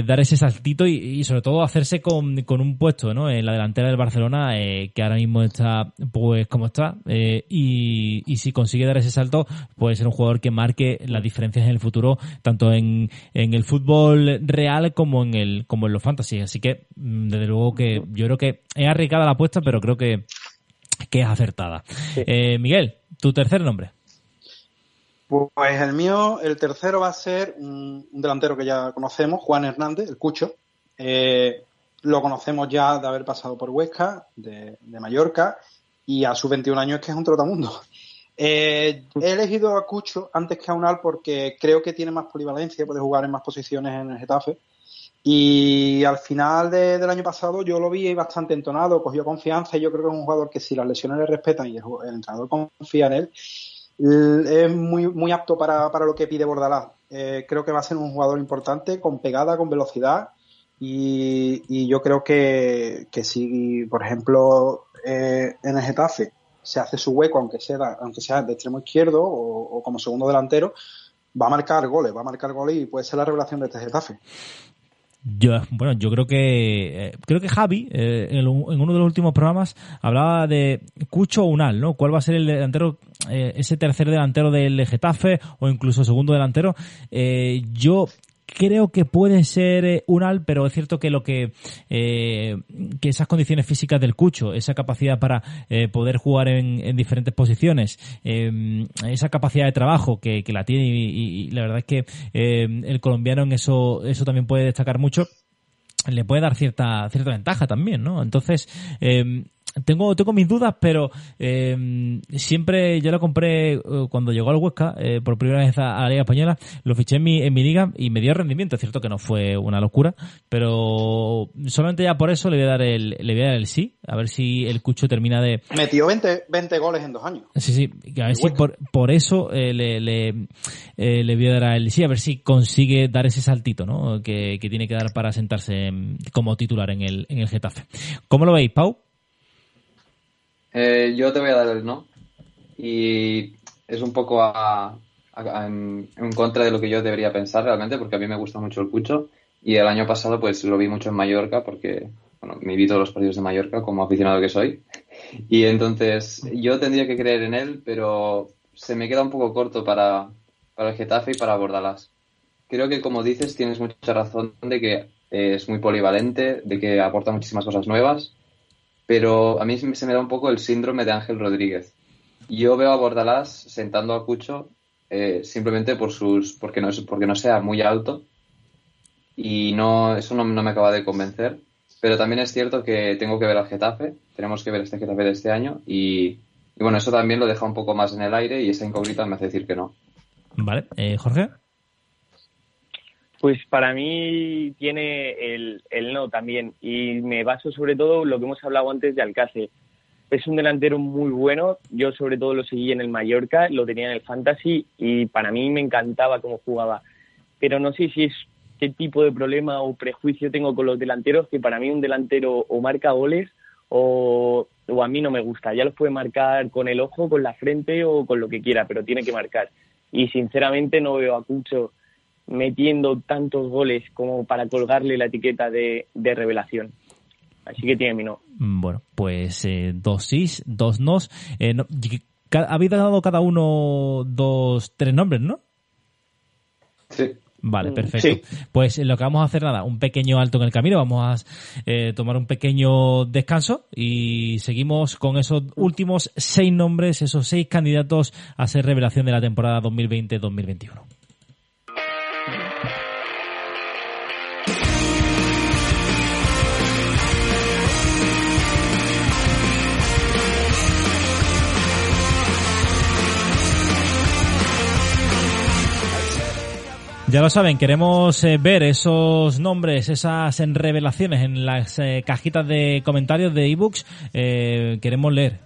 dar ese saltito y, sobre todo hacerse con, un puesto, ¿no? En la delantera del Barcelona, que ahora mismo está pues como está, y, y si consigue dar ese salto, puede ser un jugador que marque las diferencias en el futuro, tanto en en el fútbol real como en el como en los fantasy. Así que, mm, desde luego que yo creo que es arriesgada la apuesta, pero creo que, que es acertada. Eh, Miguel, tu tercer nombre. Pues el mío, el tercero va a ser un, delantero que ya conocemos, Juan Hernández, el Cucho. Eh, lo conocemos ya de haber pasado por Huesca, de, de Mallorca, y a sus 21 años es que es un trotamundo. Eh, he elegido a Cucho antes que a Unal porque creo que tiene más polivalencia, puede jugar en más posiciones en el Getafe. Y al final del año pasado yo lo vi bastante entonado, cogió confianza y yo creo que es un jugador que si las lesiones le respetan y el, entrenador confía en él, es muy, muy apto para, lo que pide Bordalás. Eh, creo que va a ser un jugador importante, con pegada, con velocidad. Y, yo creo que, si, por ejemplo, eh, en el Getafe se hace su hueco, aunque sea, aunque sea de extremo izquierdo o, como segundo delantero, va a marcar goles, va a marcar goles y puede ser la revelación de este Getafe. Yo, bueno, yo creo que eh, creo que Javi eh, en, uno de los últimos programas hablaba de Cucho Unal, ¿no? ¿Cuál va a ser el delantero, eh, ese tercer delantero del Getafe o incluso segundo delantero? yo creo que puede ser eh, un al, pero es cierto que lo que, eh, que esas condiciones físicas del Cucho, esa capacidad para eh, poder jugar en, diferentes posiciones, esa capacidad de trabajo que, la tiene y, la verdad es que el colombiano en eso, eso también puede destacar mucho le puede dar cierta cierta ventaja también, ¿no? Entonces, tengo, tengo mis dudas, pero eh, siempre yo lo compré eh, cuando llegó al Huesca, eh, por primera vez a, la Liga Española, lo fiché en mi, en mi liga y me dio rendimiento. Es cierto que no fue una locura, pero solamente ya por eso le voy a dar el, le voy a dar el sí, a ver si el Cucho termina de... Metió 20, 20 goles en dos años. Sí, sí, a ver si por, por eso le, le, le voy a dar el sí, a ver si consigue dar ese saltito, ¿no? Que, que tiene que dar para sentarse como titular en el, en el Getafe. ¿Cómo lo veis, Pau? Eh, yo te voy a dar el no. Y es un poco a, en, contra de lo que yo debería pensar realmente, porque a mí me gusta mucho el Cucho. Y el año pasado, pues lo vi mucho en Mallorca, porque, bueno, me vi todos los partidos de Mallorca como aficionado que soy. Y entonces, yo tendría que creer en él, pero se me queda un poco corto para, para el Getafe y para Bordalás. Creo que, como dices, tienes mucha razón de que es muy polivalente, de que aporta muchísimas cosas nuevas pero a mí se me da un poco el síndrome de Ángel Rodríguez. Yo veo a Bordalás sentando a Cucho eh, simplemente por sus porque no porque no sea muy alto y no eso no, me acaba de convencer. Pero también es cierto que tengo que ver al Getafe, tenemos que ver este Getafe de este año y, bueno, eso también lo deja un poco más en el aire y esa incógnita me hace decir que no. Vale, eh, Jorge. Pues para mí tiene el, el no también y me baso sobre todo lo que hemos hablado antes de Alcácer. Es un delantero muy bueno, yo sobre todo lo seguí en el Mallorca, lo tenía en el Fantasy y para mí me encantaba cómo jugaba. Pero no sé si es qué tipo de problema o prejuicio tengo con los delanteros, que para mí un delantero o marca goles o, o a mí no me gusta. Ya los puede marcar con el ojo, con la frente o con lo que quiera, pero tiene que marcar. Y sinceramente no veo a Cucho metiendo tantos goles como para colgarle la etiqueta de, revelación. Así que tiene mi no. Bueno, pues eh, dos sí, dos nos. Eh, habéis dado cada uno dos, tres nombres, ¿no? Sí. Vale, mm, perfecto. Pues lo que vamos a hacer nada, un pequeño alto en el camino, vamos a eh, tomar un pequeño descanso y seguimos con esos últimos seis nombres, esos seis candidatos a ser revelación de la temporada 2020-2021. Ya lo saben, queremos eh, ver esos nombres, esas revelaciones en las eh, cajitas de comentarios de ebooks. Eh, queremos leer,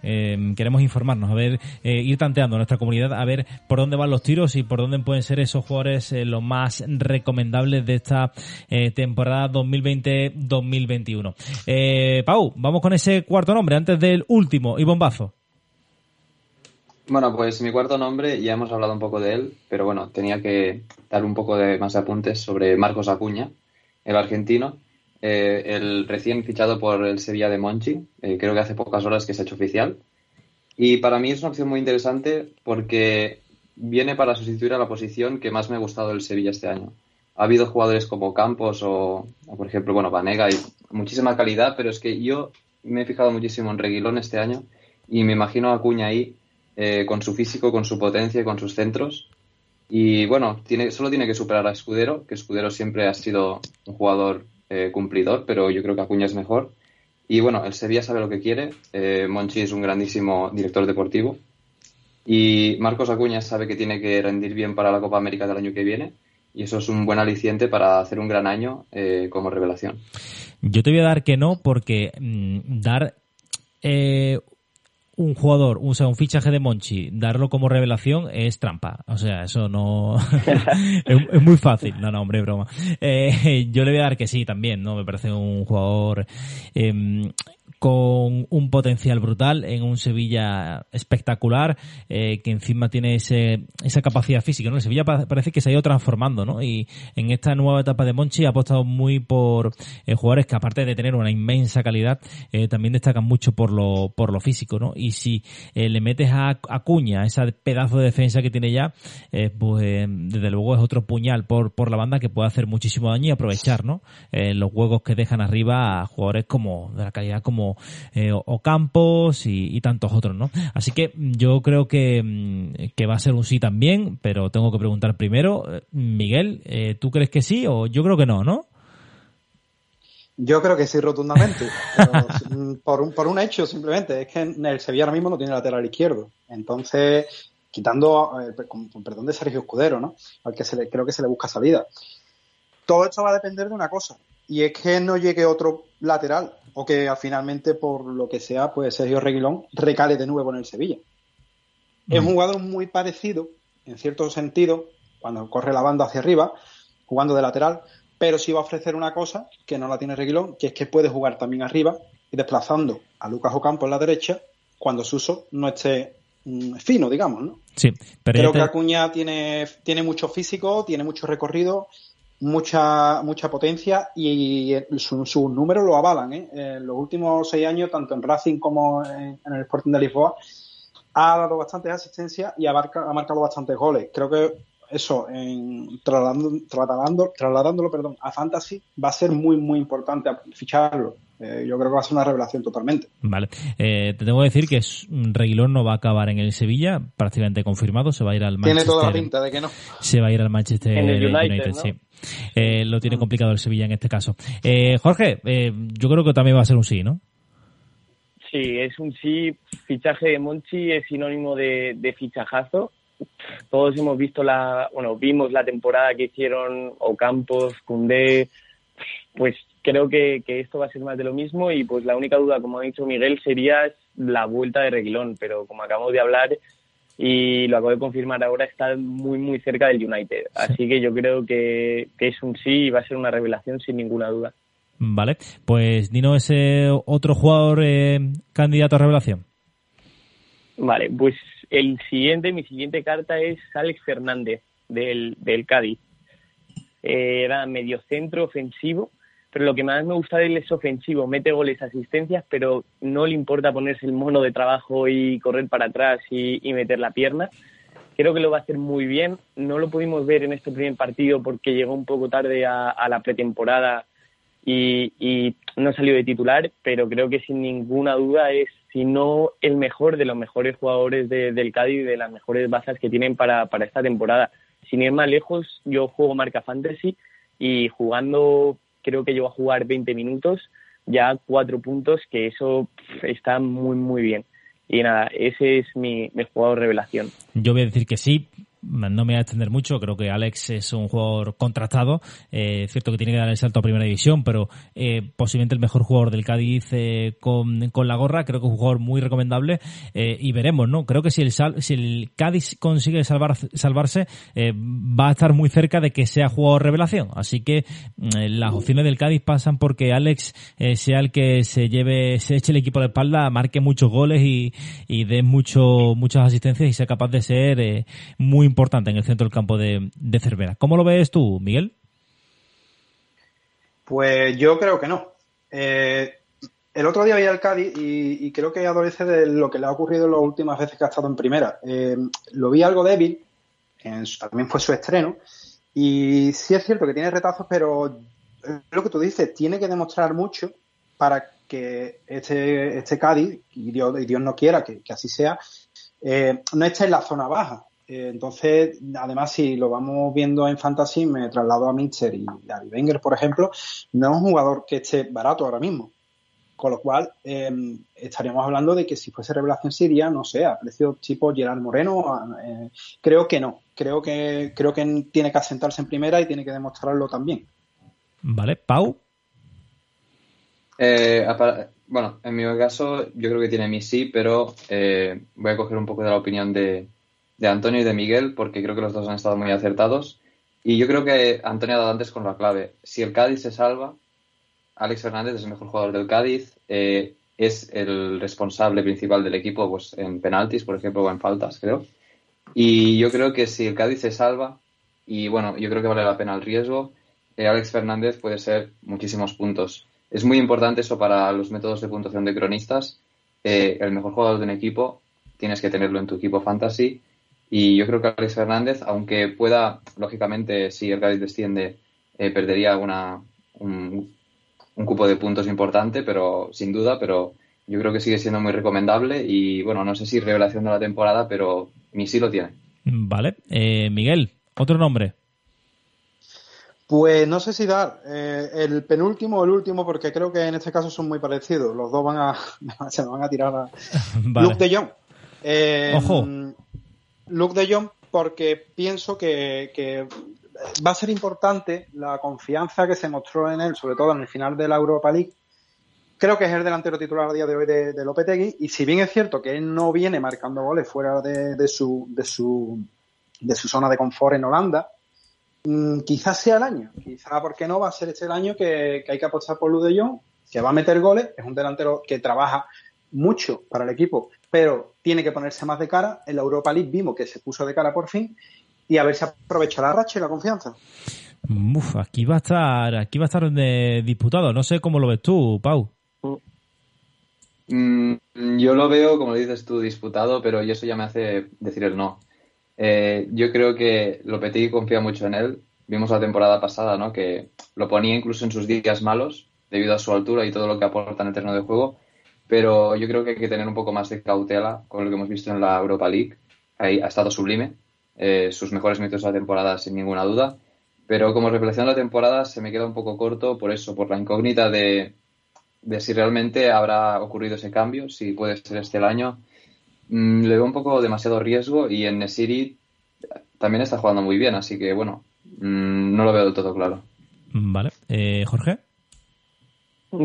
queremos informarnos, a ver, ir tanteando nuestra comunidad, a ver por dónde van los tiros y por dónde pueden ser esos jugadores los más recomendables de esta temporada 2020-2021. Pau, vamos con ese cuarto nombre antes del último y bombazo. Bueno, pues mi cuarto nombre, ya hemos hablado un poco de él, pero bueno, tenía que dar un poco de más apuntes sobre Marcos Acuña, el argentino, eh, el recién fichado por el Sevilla de Monchi, eh, creo que hace pocas horas que se ha hecho oficial. Y para mí es una opción muy interesante porque viene para sustituir a la posición que más me ha gustado del Sevilla este año. Ha habido jugadores como Campos o, por ejemplo, bueno, Vanega y muchísima calidad, pero es que yo me he fijado muchísimo en Reguilón este año y me imagino a Acuña ahí eh, con su físico, con su potencia con sus centros. Y bueno, tiene, solo tiene que superar a Escudero, que Escudero siempre ha sido un jugador eh, cumplidor, pero yo creo que Acuña es mejor. Y bueno, el Sevilla sabe lo que quiere. Eh, Monchi es un grandísimo director deportivo. Y Marcos Acuña sabe que tiene que rendir bien para la Copa América del año que viene. Y eso es un buen aliciente para hacer un gran año como revelación. Yo te voy a dar que no, porque mm, dar un jugador, o sea, un fichaje de Monchi, darlo como revelación es trampa. O sea, eso no es, muy fácil. No, no, hombre, broma. Eh, yo le voy a dar que sí también, ¿no? Me parece un jugador eh, con un potencial brutal en un Sevilla espectacular eh, que encima tiene ese, esa capacidad física ¿no? el Sevilla parece que se ha ido transformando ¿no? y en esta nueva etapa de Monchi ha apostado muy por eh, jugadores que aparte de tener una inmensa calidad eh, también destacan mucho por lo por lo físico ¿no? y si le metes a, a Cuña ese pedazo de defensa que tiene ya pues desde luego es otro puñal por, por la banda que puede hacer muchísimo daño y aprovechar ¿no? los huecos que dejan arriba a jugadores como de la calidad como eh, o Campos y, tantos otros, ¿no? Así que yo creo que, mm, que, va a ser un sí también, pero tengo que preguntar primero, eh, Miguel, eh, ¿tú crees que sí o yo creo que no, no? Yo creo que sí, rotundamente. por, un, por un hecho, simplemente. Es que el Sevilla ahora mismo no tiene lateral izquierdo. Entonces, quitando, con, perdón de Sergio Escudero, ¿no? Al que se le, creo que se le busca salida. Todo esto va a depender de una cosa. Y es que no llegue otro lateral o que finalmente, por lo que sea, pues Sergio Reguilón recale de nuevo en el Sevilla. Es un jugador muy parecido, en cierto sentido, cuando corre la banda hacia arriba, jugando de lateral, pero sí va a ofrecer una cosa que no la tiene Reguilón, que es que puede jugar también arriba y desplazando a Lucas Ocampo en la derecha cuando Suso no esté mm, fino, digamos, ¿no? Sí, pero Creo que Acuña tiene, tiene mucho físico, tiene mucho recorrido mucha mucha potencia y, sus su números lo avalan. ¿eh? En los últimos seis años, tanto en Racing como en, el Sporting de Lisboa, ha dado bastantes asistencias y ha, ha marcado bastantes goles. Creo que eso, en, trasladando, trasladándolo perdón, a Fantasy, va a ser muy, muy importante ficharlo. Eh, yo creo que va a ser una revelación totalmente. Vale. Eh, te tengo que decir que Reguilón no va a acabar en el Sevilla, prácticamente confirmado, se va a ir al Manchester. Tiene toda la pinta de que no. Se va a ir al Manchester United, sí. Eh, lo tiene complicado el Sevilla en este caso. Jorge, yo creo que también va a ser un sí, ¿no? Sí, es un sí. Fichaje de Monchi es sinónimo de, de fichajazo todos hemos visto la, bueno, vimos la temporada que hicieron Ocampos, Cundé, pues creo que, esto va a ser más de lo mismo y pues la única duda, como ha dicho Miguel, sería la vuelta de Reguilón, pero como acabamos de hablar y lo acabo de confirmar ahora, está muy muy cerca del United, así que yo creo que, es un sí y va a ser una revelación sin ninguna duda. Vale, pues Dino, ese otro jugador eh, candidato a revelación. Vale, pues el siguiente, mi siguiente carta es Alex Fernández del, del Cádiz. Eh, era medio centro ofensivo, pero lo que más me gusta de él es ofensivo, mete goles, asistencias, pero no le importa ponerse el mono de trabajo y correr para atrás y, meter la pierna. Creo que lo va a hacer muy bien. No lo pudimos ver en este primer partido porque llegó un poco tarde a, la pretemporada y, y, no salió de titular, pero creo que sin ninguna duda es sino el mejor de los mejores jugadores del Cádiz y de las mejores bazas que tienen para, para esta temporada. Sin ir más lejos, yo juego marca fantasy y jugando, creo que llevo a jugar 20 minutos, ya cuatro puntos, que eso está muy, muy bien. Y nada, ese es mi, mi jugador revelación. Yo voy a decir que sí, no me voy a extender mucho, creo que Alex es un jugador contratado, eh, cierto que tiene que dar el salto a primera división, pero eh, posiblemente el mejor jugador del Cádiz eh, con, con, la gorra, creo que es un jugador muy recomendable eh, y veremos, ¿no? Creo que si el, si el Cádiz consigue salvar, salvarse, eh, va a estar muy cerca de que sea jugador revelación, así que mm, las opciones del Cádiz pasan porque Alex sea el que se lleve, se eche el equipo de espalda, marque muchos goles y, y dé mucho, muchas asistencias y sea capaz de ser muy importante en el centro del campo de, Cervera. ¿Cómo lo ves tú, Miguel? Pues yo creo que no. Eh, el otro día vi al Cádiz y, creo que adolece de lo que le ha ocurrido en las últimas veces que ha estado en primera. Eh, lo vi algo débil, también fue su estreno, y sí es cierto que tiene retazos, pero lo que tú dices, tiene que demostrar mucho para que este, este Cádiz, y Dios, y Dios no quiera que, así sea, eh, no esté en la zona baja. Eh, entonces, además, si lo vamos viendo en Fantasy, me traslado a Mitchell y a Wenger, por ejemplo, no es un jugador que esté barato ahora mismo. Con lo cual, em, estaríamos hablando de que si fuese revelación siria, no sé, a precio tipo Gerard Moreno, eh, creo que no. Creo que, creo que tiene que asentarse en primera y tiene que demostrarlo también. Vale, Pau. Eh, bueno, en mi caso, yo creo que tiene mi sí, pero voy a coger un poco de la opinión de, de Antonio y de Miguel, porque creo que los dos han estado muy acertados. Y yo creo que Antonio ha dado antes con la clave. Si el Cádiz se salva, Alex Fernández es el mejor jugador del Cádiz, eh, es el responsable principal del equipo pues, en penaltis, por ejemplo, o en faltas, creo. Y yo creo que si el Cádiz se salva, y bueno, yo creo que vale la pena el riesgo, eh, Alex Fernández puede ser muchísimos puntos. Es muy importante eso para los métodos de puntuación de cronistas. Eh, el mejor jugador de un equipo tienes que tenerlo en tu equipo fantasy y yo creo que Alex Fernández, aunque pueda, lógicamente, si el Cádiz desciende, eh, perdería una, un, cupo de puntos importante, pero sin duda, pero yo creo que sigue siendo muy recomendable y bueno, no sé si revelación de la temporada, pero mi sí lo tiene. Vale. Eh, Miguel, otro nombre. Pues no sé si dar eh, el penúltimo o el último, porque creo que en este caso son muy parecidos. Los dos van a, se van a tirar a Luke de Jong. Ojo. Luke de Jong porque pienso que, va a ser importante la confianza que se mostró en él, sobre todo en el final de la Europa League. Creo que es el delantero titular a día de hoy de, de Lopetegui y si bien es cierto que él no viene marcando goles fuera de, su, de, su, de su zona de confort en Holanda, mm, quizás sea el año. Quizás, porque no? Va a ser este el año que, hay que apostar por Luke de Jong, que va a meter goles. Es un delantero que trabaja mucho para el equipo pero tiene que ponerse más de cara. En la Europa League vimos que se puso de cara por fin y a ver si aprovecha la racha y la confianza. Uf, aquí va a estar, aquí va a estar disputado. No sé cómo lo ves tú, Pau. Mm, yo lo veo, como dices tú, disputado, pero eso ya me hace decir el no. Eh, yo creo que Lopetegui confía mucho en él. Vimos la temporada pasada, ¿no? Que lo ponía incluso en sus días malos, debido a su altura y todo lo que aporta en el terreno de juego pero yo creo que hay que tener un poco más de cautela con lo que hemos visto en la Europa League. Ahí ha estado sublime, eh, sus mejores minutos de la temporada sin ninguna duda, pero como revelación de la temporada se me queda un poco corto por eso, por la incógnita de, de si realmente habrá ocurrido ese cambio, si puede ser este el año. Mm, le veo un poco demasiado riesgo y en Nesiri también está jugando muy bien, así que bueno, mm, no lo veo del todo claro. Vale. Eh, Jorge.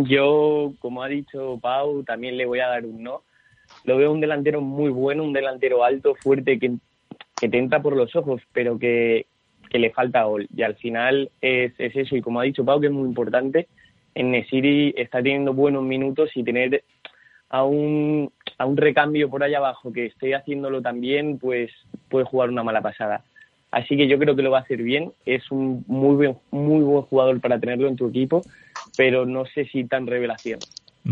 Yo, como ha dicho Pau, también le voy a dar un no. Lo veo un delantero muy bueno, un delantero alto, fuerte, que, que te por los ojos, pero que, le falta gol. Y al final es, es eso. Y como ha dicho Pau, que es muy importante, en Nesiri está teniendo buenos minutos y tener a un, a un recambio por allá abajo que esté haciéndolo también, pues puede jugar una mala pasada. Así que yo creo que lo va a hacer bien. Es un muy buen, muy buen jugador para tenerlo en tu equipo, pero no sé si tan revelación.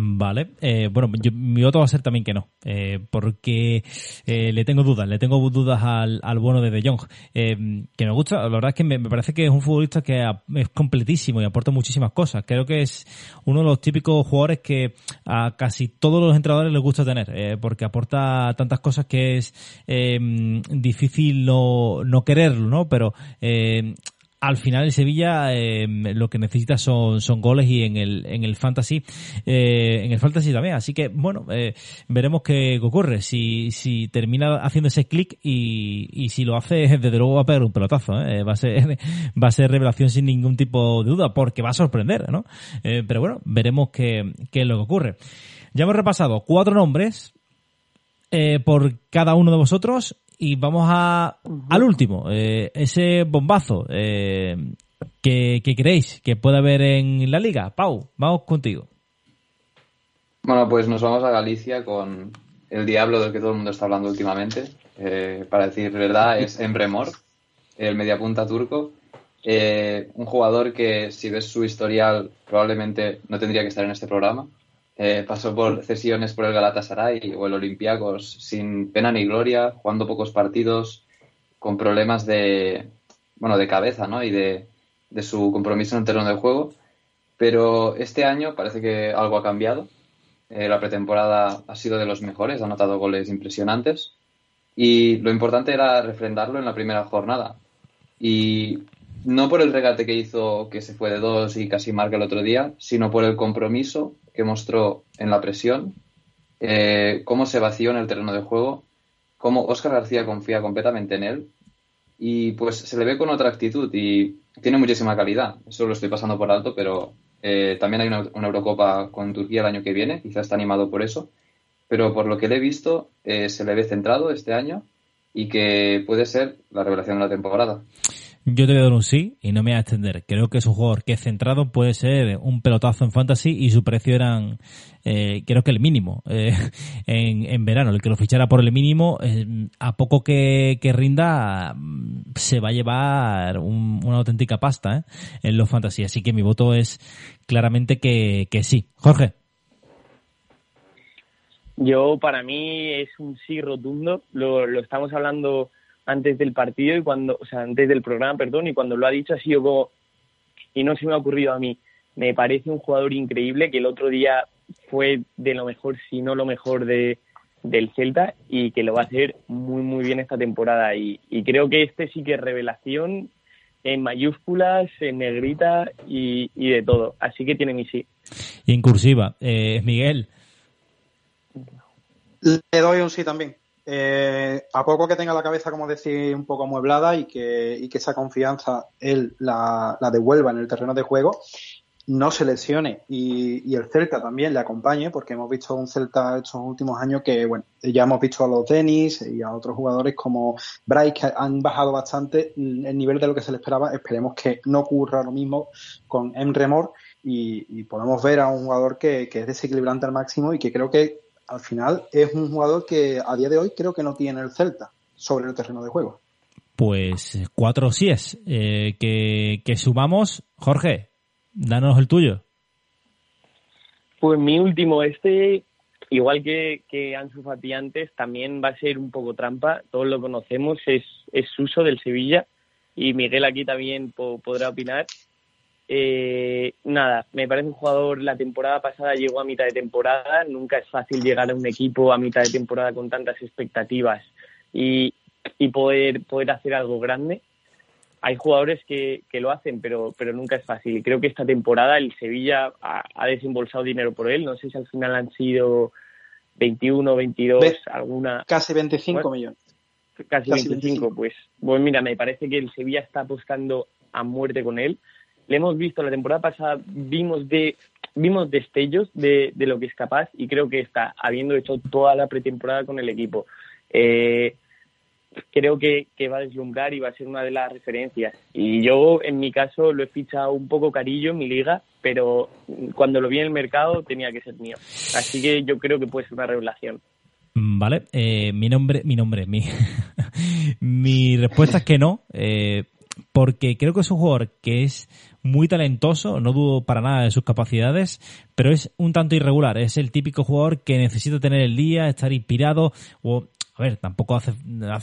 Vale, eh, bueno, mi voto va a ser también que no, eh, porque eh, le tengo dudas, le tengo dudas al, al bueno de De Jong, eh, que me gusta, la verdad es que me, parece que es un futbolista que es completísimo y aporta muchísimas cosas, creo que es uno de los típicos jugadores que a casi todos los entrenadores les gusta tener, eh, porque aporta tantas cosas que es difícil no, no quererlo, ¿no? Pero al final el Sevilla eh, lo que necesita son, son goles y en el, en el fantasy, eh, en el fantasy también. Así que, bueno, eh, veremos qué, ocurre. Si, si termina haciendo ese clic y, y si lo hace, desde luego va a pegar un pelotazo. Va a ser, va a ser revelación sin ningún tipo de duda, porque va a sorprender, ¿no? pero bueno, veremos qué, qué es lo que ocurre. Ya hemos repasado cuatro nombres por cada uno de vosotros y vamos a, al último, eh, ese bombazo eh, que, que, creéis que puede haber en la liga. Pau, vamos contigo. Bueno, pues nos vamos a Galicia con el diablo del que todo el mundo está hablando últimamente. Eh, para decir verdad, es Emre Mor, el mediapunta turco. un jugador que, si ves su historial, probablemente no tendría que estar en este programa. Eh, pasó por cesiones por el Galatasaray o el Olympiacos sin pena ni gloria, jugando pocos partidos, con problemas de, bueno, de cabeza ¿no? y de, su compromiso en el terreno de juego. Pero este año parece que algo ha cambiado. Eh, la pretemporada ha sido de los mejores, ha anotado goles impresionantes. Y lo importante era refrendarlo en la primera jornada. Y no por el regate que hizo, que se fue de dos y casi marca el otro día, sino por el compromiso que mostró en la presión, eh, cómo se vació en el terreno de juego, cómo Oscar García confía completamente en él y pues se le ve con otra actitud y tiene muchísima calidad. Eso lo estoy pasando por alto, pero eh, también hay una, Eurocopa con Turquía el año que viene, quizás está animado por eso, pero por lo que le he visto eh, se le ve centrado este año y que puede ser la revelación de la temporada. Yo te voy a dar un sí y no me voy a extender. Creo que es un jugador que centrado, puede ser un pelotazo en fantasy y su precio eran, eh, creo que el mínimo eh, en, en, verano. El que lo fichara por el mínimo, eh, a poco que, que, rinda, se va a llevar una auténtica pasta en los fantasy. Así que mi voto es claramente que, que sí. Jorge. Yo, para mí, es un sí rotundo. Lo, lo estamos hablando antes del partido y cuando, o sea, antes del programa, perdón, y cuando lo ha dicho ha sido como, y no se me ha ocurrido a mí, me parece un jugador increíble que el otro día fue de lo mejor, si no lo mejor de, del Celta y que lo va a hacer muy, muy bien esta temporada. Y, creo que este sí que es revelación en mayúsculas, en negrita y, de todo. Así que tiene mi sí. Y en cursiva, eh, Miguel. Le doy un sí también. Eh, a poco que tenga la cabeza, como decir, un poco amueblada y que, y que esa confianza él la, devuelva en el terreno de juego, no se lesione y, el Celta también le acompañe, porque hemos visto un Celta estos últimos años que, bueno, ya hemos visto a los Denis y a otros jugadores como Bryce que han bajado bastante el nivel de lo que se le esperaba. Esperemos que no ocurra lo mismo con Emre Mor y, podemos ver a un jugador que es desequilibrante al máximo y que creo que al final es un jugador que a día de hoy creo que no tiene el Celta sobre el terreno de juego. Pues cuatro sí es. Eh, que, sumamos, Jorge, danos el tuyo. Pues mi último, este, igual que, que Ansu Fati antes, también va a ser un poco trampa, todos lo conocemos, es, es uso del Sevilla y Miguel aquí también podrá opinar. Eh, nada, me parece un jugador, la temporada pasada llegó a mitad de temporada, nunca es fácil llegar a un equipo a mitad de temporada con tantas expectativas y, y poder, poder hacer algo grande. Hay jugadores que, que, lo hacen, pero, pero nunca es fácil. Creo que esta temporada el Sevilla ha, desembolsado dinero por él. No sé si al final han sido 21, 22, alguna. Casi 25 millones. Casi, 25, pues. Bueno, mira, me parece que el Sevilla está apostando a muerte con él le hemos visto la temporada pasada, vimos de vimos destellos de, de lo que es capaz y creo que está habiendo hecho toda la pretemporada con el equipo. Eh, creo que, que, va a deslumbrar y va a ser una de las referencias. Y yo, en mi caso, lo he fichado un poco carillo en mi liga, pero cuando lo vi en el mercado tenía que ser mío. Así que yo creo que puede ser una revelación. Mm, vale, eh, mi nombre, mi nombre, mi, mi respuesta es que no, eh, porque creo que es un jugador que es muy talentoso, no dudo para nada de sus capacidades, pero es un tanto irregular. Es el típico jugador que necesita tener el día, estar inspirado o a ver, tampoco hace,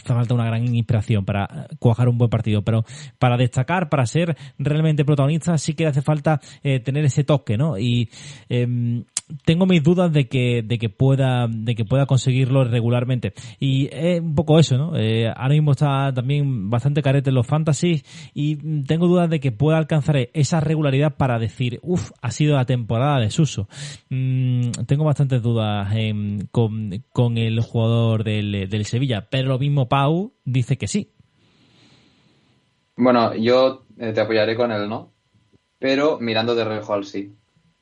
falta una gran inspiración para cuajar un buen partido, pero para destacar, para ser realmente protagonista, sí que hace falta eh, tener ese toque, ¿no? Y em, tengo mis dudas de que, de que pueda, de que pueda conseguirlo regularmente. Y es un poco eso, ¿no? Eh, ahora mismo está también bastante carete en los fantasies y tengo dudas de que pueda alcanzar esa regularidad para decir, uff, ha sido la temporada de Suso. Mm, tengo bastantes dudas con, con, el jugador del, del Sevilla, pero lo mismo Pau dice que sí. Bueno, yo eh, te apoyaré con él, ¿no? Pero mirando de reojo al sí.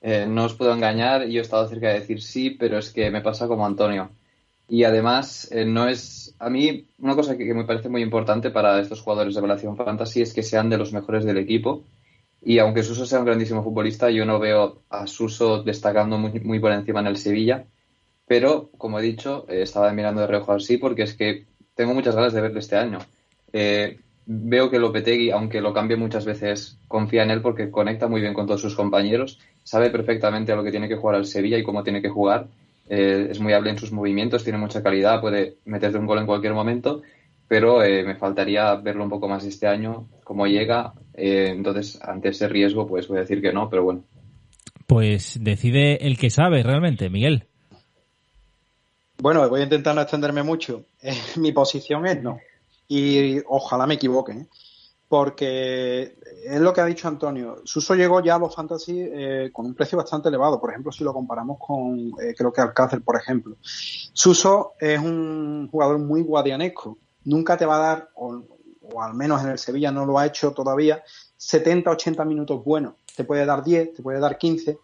Eh, no os puedo engañar, yo he estado cerca de decir sí, pero es que me pasa como Antonio. Y además, eh, no es. A mí, una cosa que, me parece muy importante para estos jugadores de Relación Fantasy es que sean de los mejores del equipo. Y aunque Suso sea un grandísimo futbolista, yo no veo a Suso destacando muy, por encima en el Sevilla. Pero, como he dicho, eh, estaba mirando de reojo sí porque es que tengo muchas ganas de verle este año. veo que Lopetegui, aunque lo cambie muchas veces, confía en él porque conecta muy bien con todos sus compañeros sabe perfectamente a lo que tiene que jugar al Sevilla y cómo tiene que jugar. Eh, es muy hable en sus movimientos, tiene mucha calidad, puede meterte un gol en cualquier momento, pero eh, me faltaría verlo un poco más este año, cómo llega. Eh, entonces, ante ese riesgo, pues voy a decir que no, pero bueno. Pues decide el que sabe realmente, Miguel. Bueno, voy a intentar no extenderme mucho. mi posición es no. Y ojalá me equivoque porque es lo que ha dicho Antonio. Suso llegó ya a los fantasy eh, con un precio bastante elevado. Por ejemplo, si lo comparamos con, eh, creo que Alcácer, por ejemplo. Suso es un jugador muy guadianesco. Nunca te va a dar, o, al menos en el Sevilla no lo ha hecho todavía, 70, 80 minutos buenos. Te puede dar 10, te puede dar 15,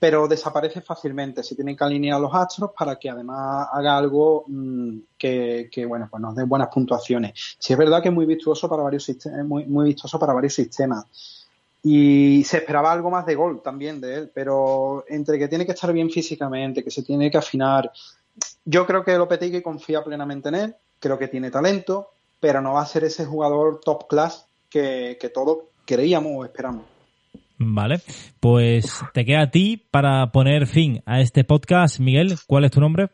pero desaparece fácilmente. Se tienen que alinear los astros para que además haga algo mm, que, bueno, pues nos dé buenas puntuaciones. Si es verdad que es muy vistoso para varios sistemas, muy, muy para varios sistemas. Y se esperaba algo más de gol también de él, pero entre que tiene que estar bien físicamente, que se tiene que afinar, yo creo que Lopetegui confía plenamente en él, creo que tiene talento, pero no va a ser ese jugador top class que, que todos creíamos o esperamos. Vale, pues te queda a ti para poner fin a este podcast. Miguel, ¿cuál es tu nombre?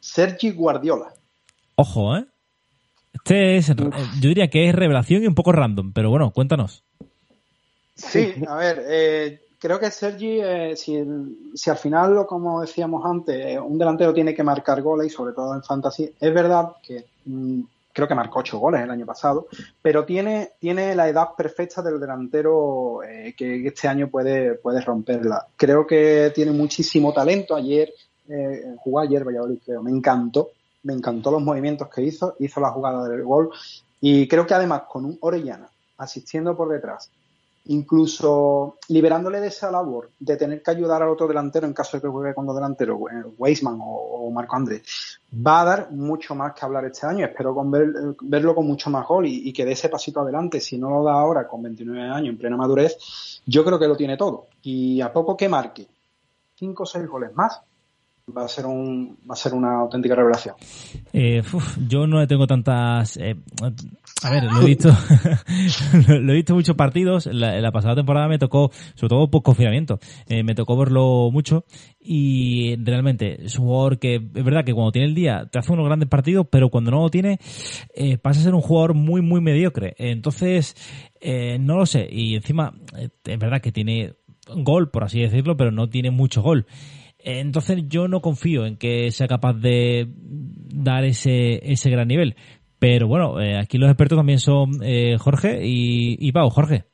Sergi Guardiola. Ojo, ¿eh? Este es, yo diría que es revelación y un poco random, pero bueno, cuéntanos. Sí, a ver, eh, creo que Sergi, eh, si, si, al final, como decíamos antes, un delantero tiene que marcar goles y sobre todo en fantasy, es verdad que mm, creo que marcó ocho goles el año pasado, pero tiene, tiene la edad perfecta del delantero eh, que este año puede, puede romperla. Creo que tiene muchísimo talento. Ayer, eh, jugó ayer Valladolid, creo, me encantó, me encantó los movimientos que hizo, hizo la jugada del gol y creo que además con un Orellana asistiendo por detrás incluso liberándole de esa labor de tener que ayudar al otro delantero en caso de que juegue con dos delanteros, Weisman o, Marco Andrés, va a dar mucho más que hablar este año. Espero con verlo con mucho más gol y, que dé ese pasito adelante. Si no lo da ahora con 29 años en plena madurez, yo creo que lo tiene todo. Y a poco que marque cinco o seis goles más, va a ser un va a ser una auténtica revelación. Eh, yo no le tengo tantas eh, a ver, lo he visto, lo he visto muchos partidos. La, la, pasada temporada me tocó, sobre todo por confinamiento, eh, me tocó verlo mucho y realmente es un jugador que es verdad que cuando tiene el día te hace unos grandes partidos, pero cuando no lo tiene eh, pasa a ser un jugador muy muy mediocre. Entonces eh, no lo sé y encima es verdad que tiene gol por así decirlo, pero no tiene mucho gol. Entonces yo no confío en que sea capaz de dar ese, ese gran nivel. Pero bueno, eh, aquí los expertos también son eh, Jorge y, Pau. Jorge.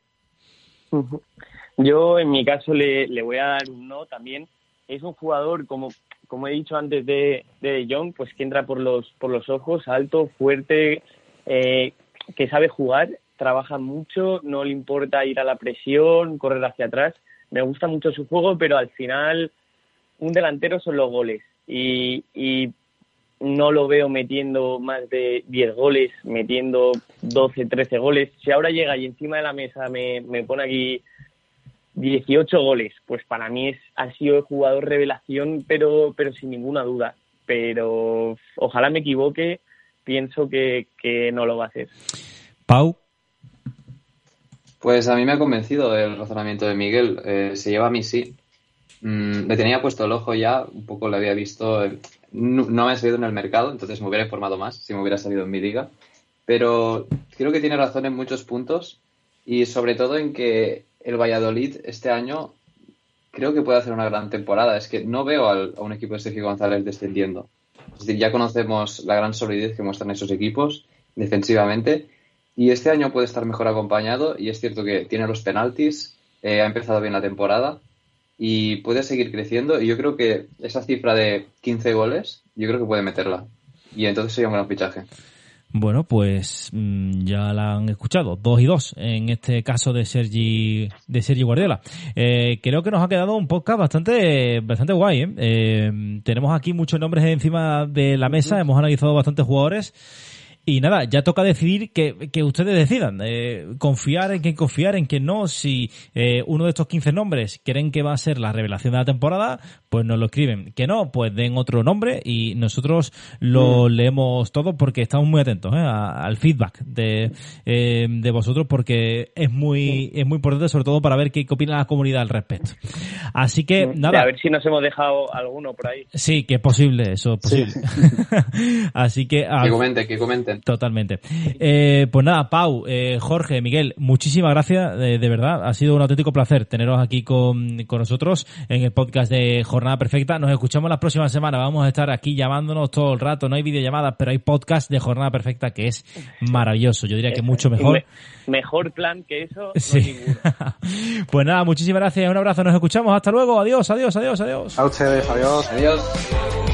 Yo en mi caso le, le, voy a dar un no también. Es un jugador, como, como he dicho antes de, de John, pues que entra por los, por los ojos, alto, fuerte, eh, que sabe jugar, trabaja mucho, no le importa ir a la presión, correr hacia atrás. Me gusta mucho su juego, pero al final un delantero son los goles. Y, y no lo veo metiendo más de 10 goles, metiendo 12, 13 goles. Si ahora llega y encima de la mesa me, me pone aquí 18 goles, pues para mí es, ha sido el jugador revelación, pero, pero sin ninguna duda. Pero ojalá me equivoque, pienso que, que no lo va a hacer. Pau. Pues a mí me ha convencido el razonamiento de Miguel. Eh, se lleva a mí sí. Mm, le tenía puesto el ojo ya, un poco lo había visto no, me ha salido en el mercado, entonces me hubiera informado más si me hubiera salido en mi liga. Pero creo que tiene razón en muchos puntos y sobre todo en que el Valladolid este año creo que puede hacer una gran temporada. Es que no veo a un equipo de Sergio González descendiendo. Es decir, ya conocemos la gran solidez que muestran esos equipos defensivamente y este año puede estar mejor acompañado y es cierto que tiene los penaltis, eh, ha empezado bien la temporada y puede seguir creciendo y yo creo que esa cifra de 15 goles, yo creo que puede meterla y entonces sería un gran fichaje. Bueno, pues mm, ya la han escuchado, dos y dos en este caso de Sergi, de Sergi Guardiola. Eh, creo que nos ha quedado un podcast bastante, bastante guay. ¿eh? Eh, tenemos aquí muchos nombres encima de la mesa, hemos analizado bastantes jugadores y nada, ya toca decidir que, que ustedes decidan. Eh, confiar en quién confiar, en quién no. Si eh, uno de estos 15 nombres creen que va a ser la revelación de la temporada, pues nos lo escriben. Que no, pues den otro nombre y nosotros lo mm. leemos todo porque estamos muy atentos eh, al feedback de, eh, de vosotros porque es muy, es muy importante, sobre todo para ver qué, opina la comunidad al respecto. Así que, nada. A ver si nos hemos dejado alguno por ahí. Sí, que es posible, eso es posible. Así que. Que comente, que comente. Totalmente. Eh, pues nada, Pau, eh, Jorge, Miguel, muchísimas gracias, de, verdad. Ha sido un auténtico placer teneros aquí con, nosotros en el podcast de Jornada Perfecta. Nos escuchamos la próxima semana. Vamos a estar aquí llamándonos todo el rato. No hay videollamadas, pero hay podcast de Jornada Perfecta que es maravilloso. Yo diría que mucho mejor. mejor plan que eso. Sí. pues nada, muchísimas gracias. Un abrazo. Nos escuchamos. Hasta luego. Adiós, adiós, adiós, adiós. A ustedes. Adiós. Adiós.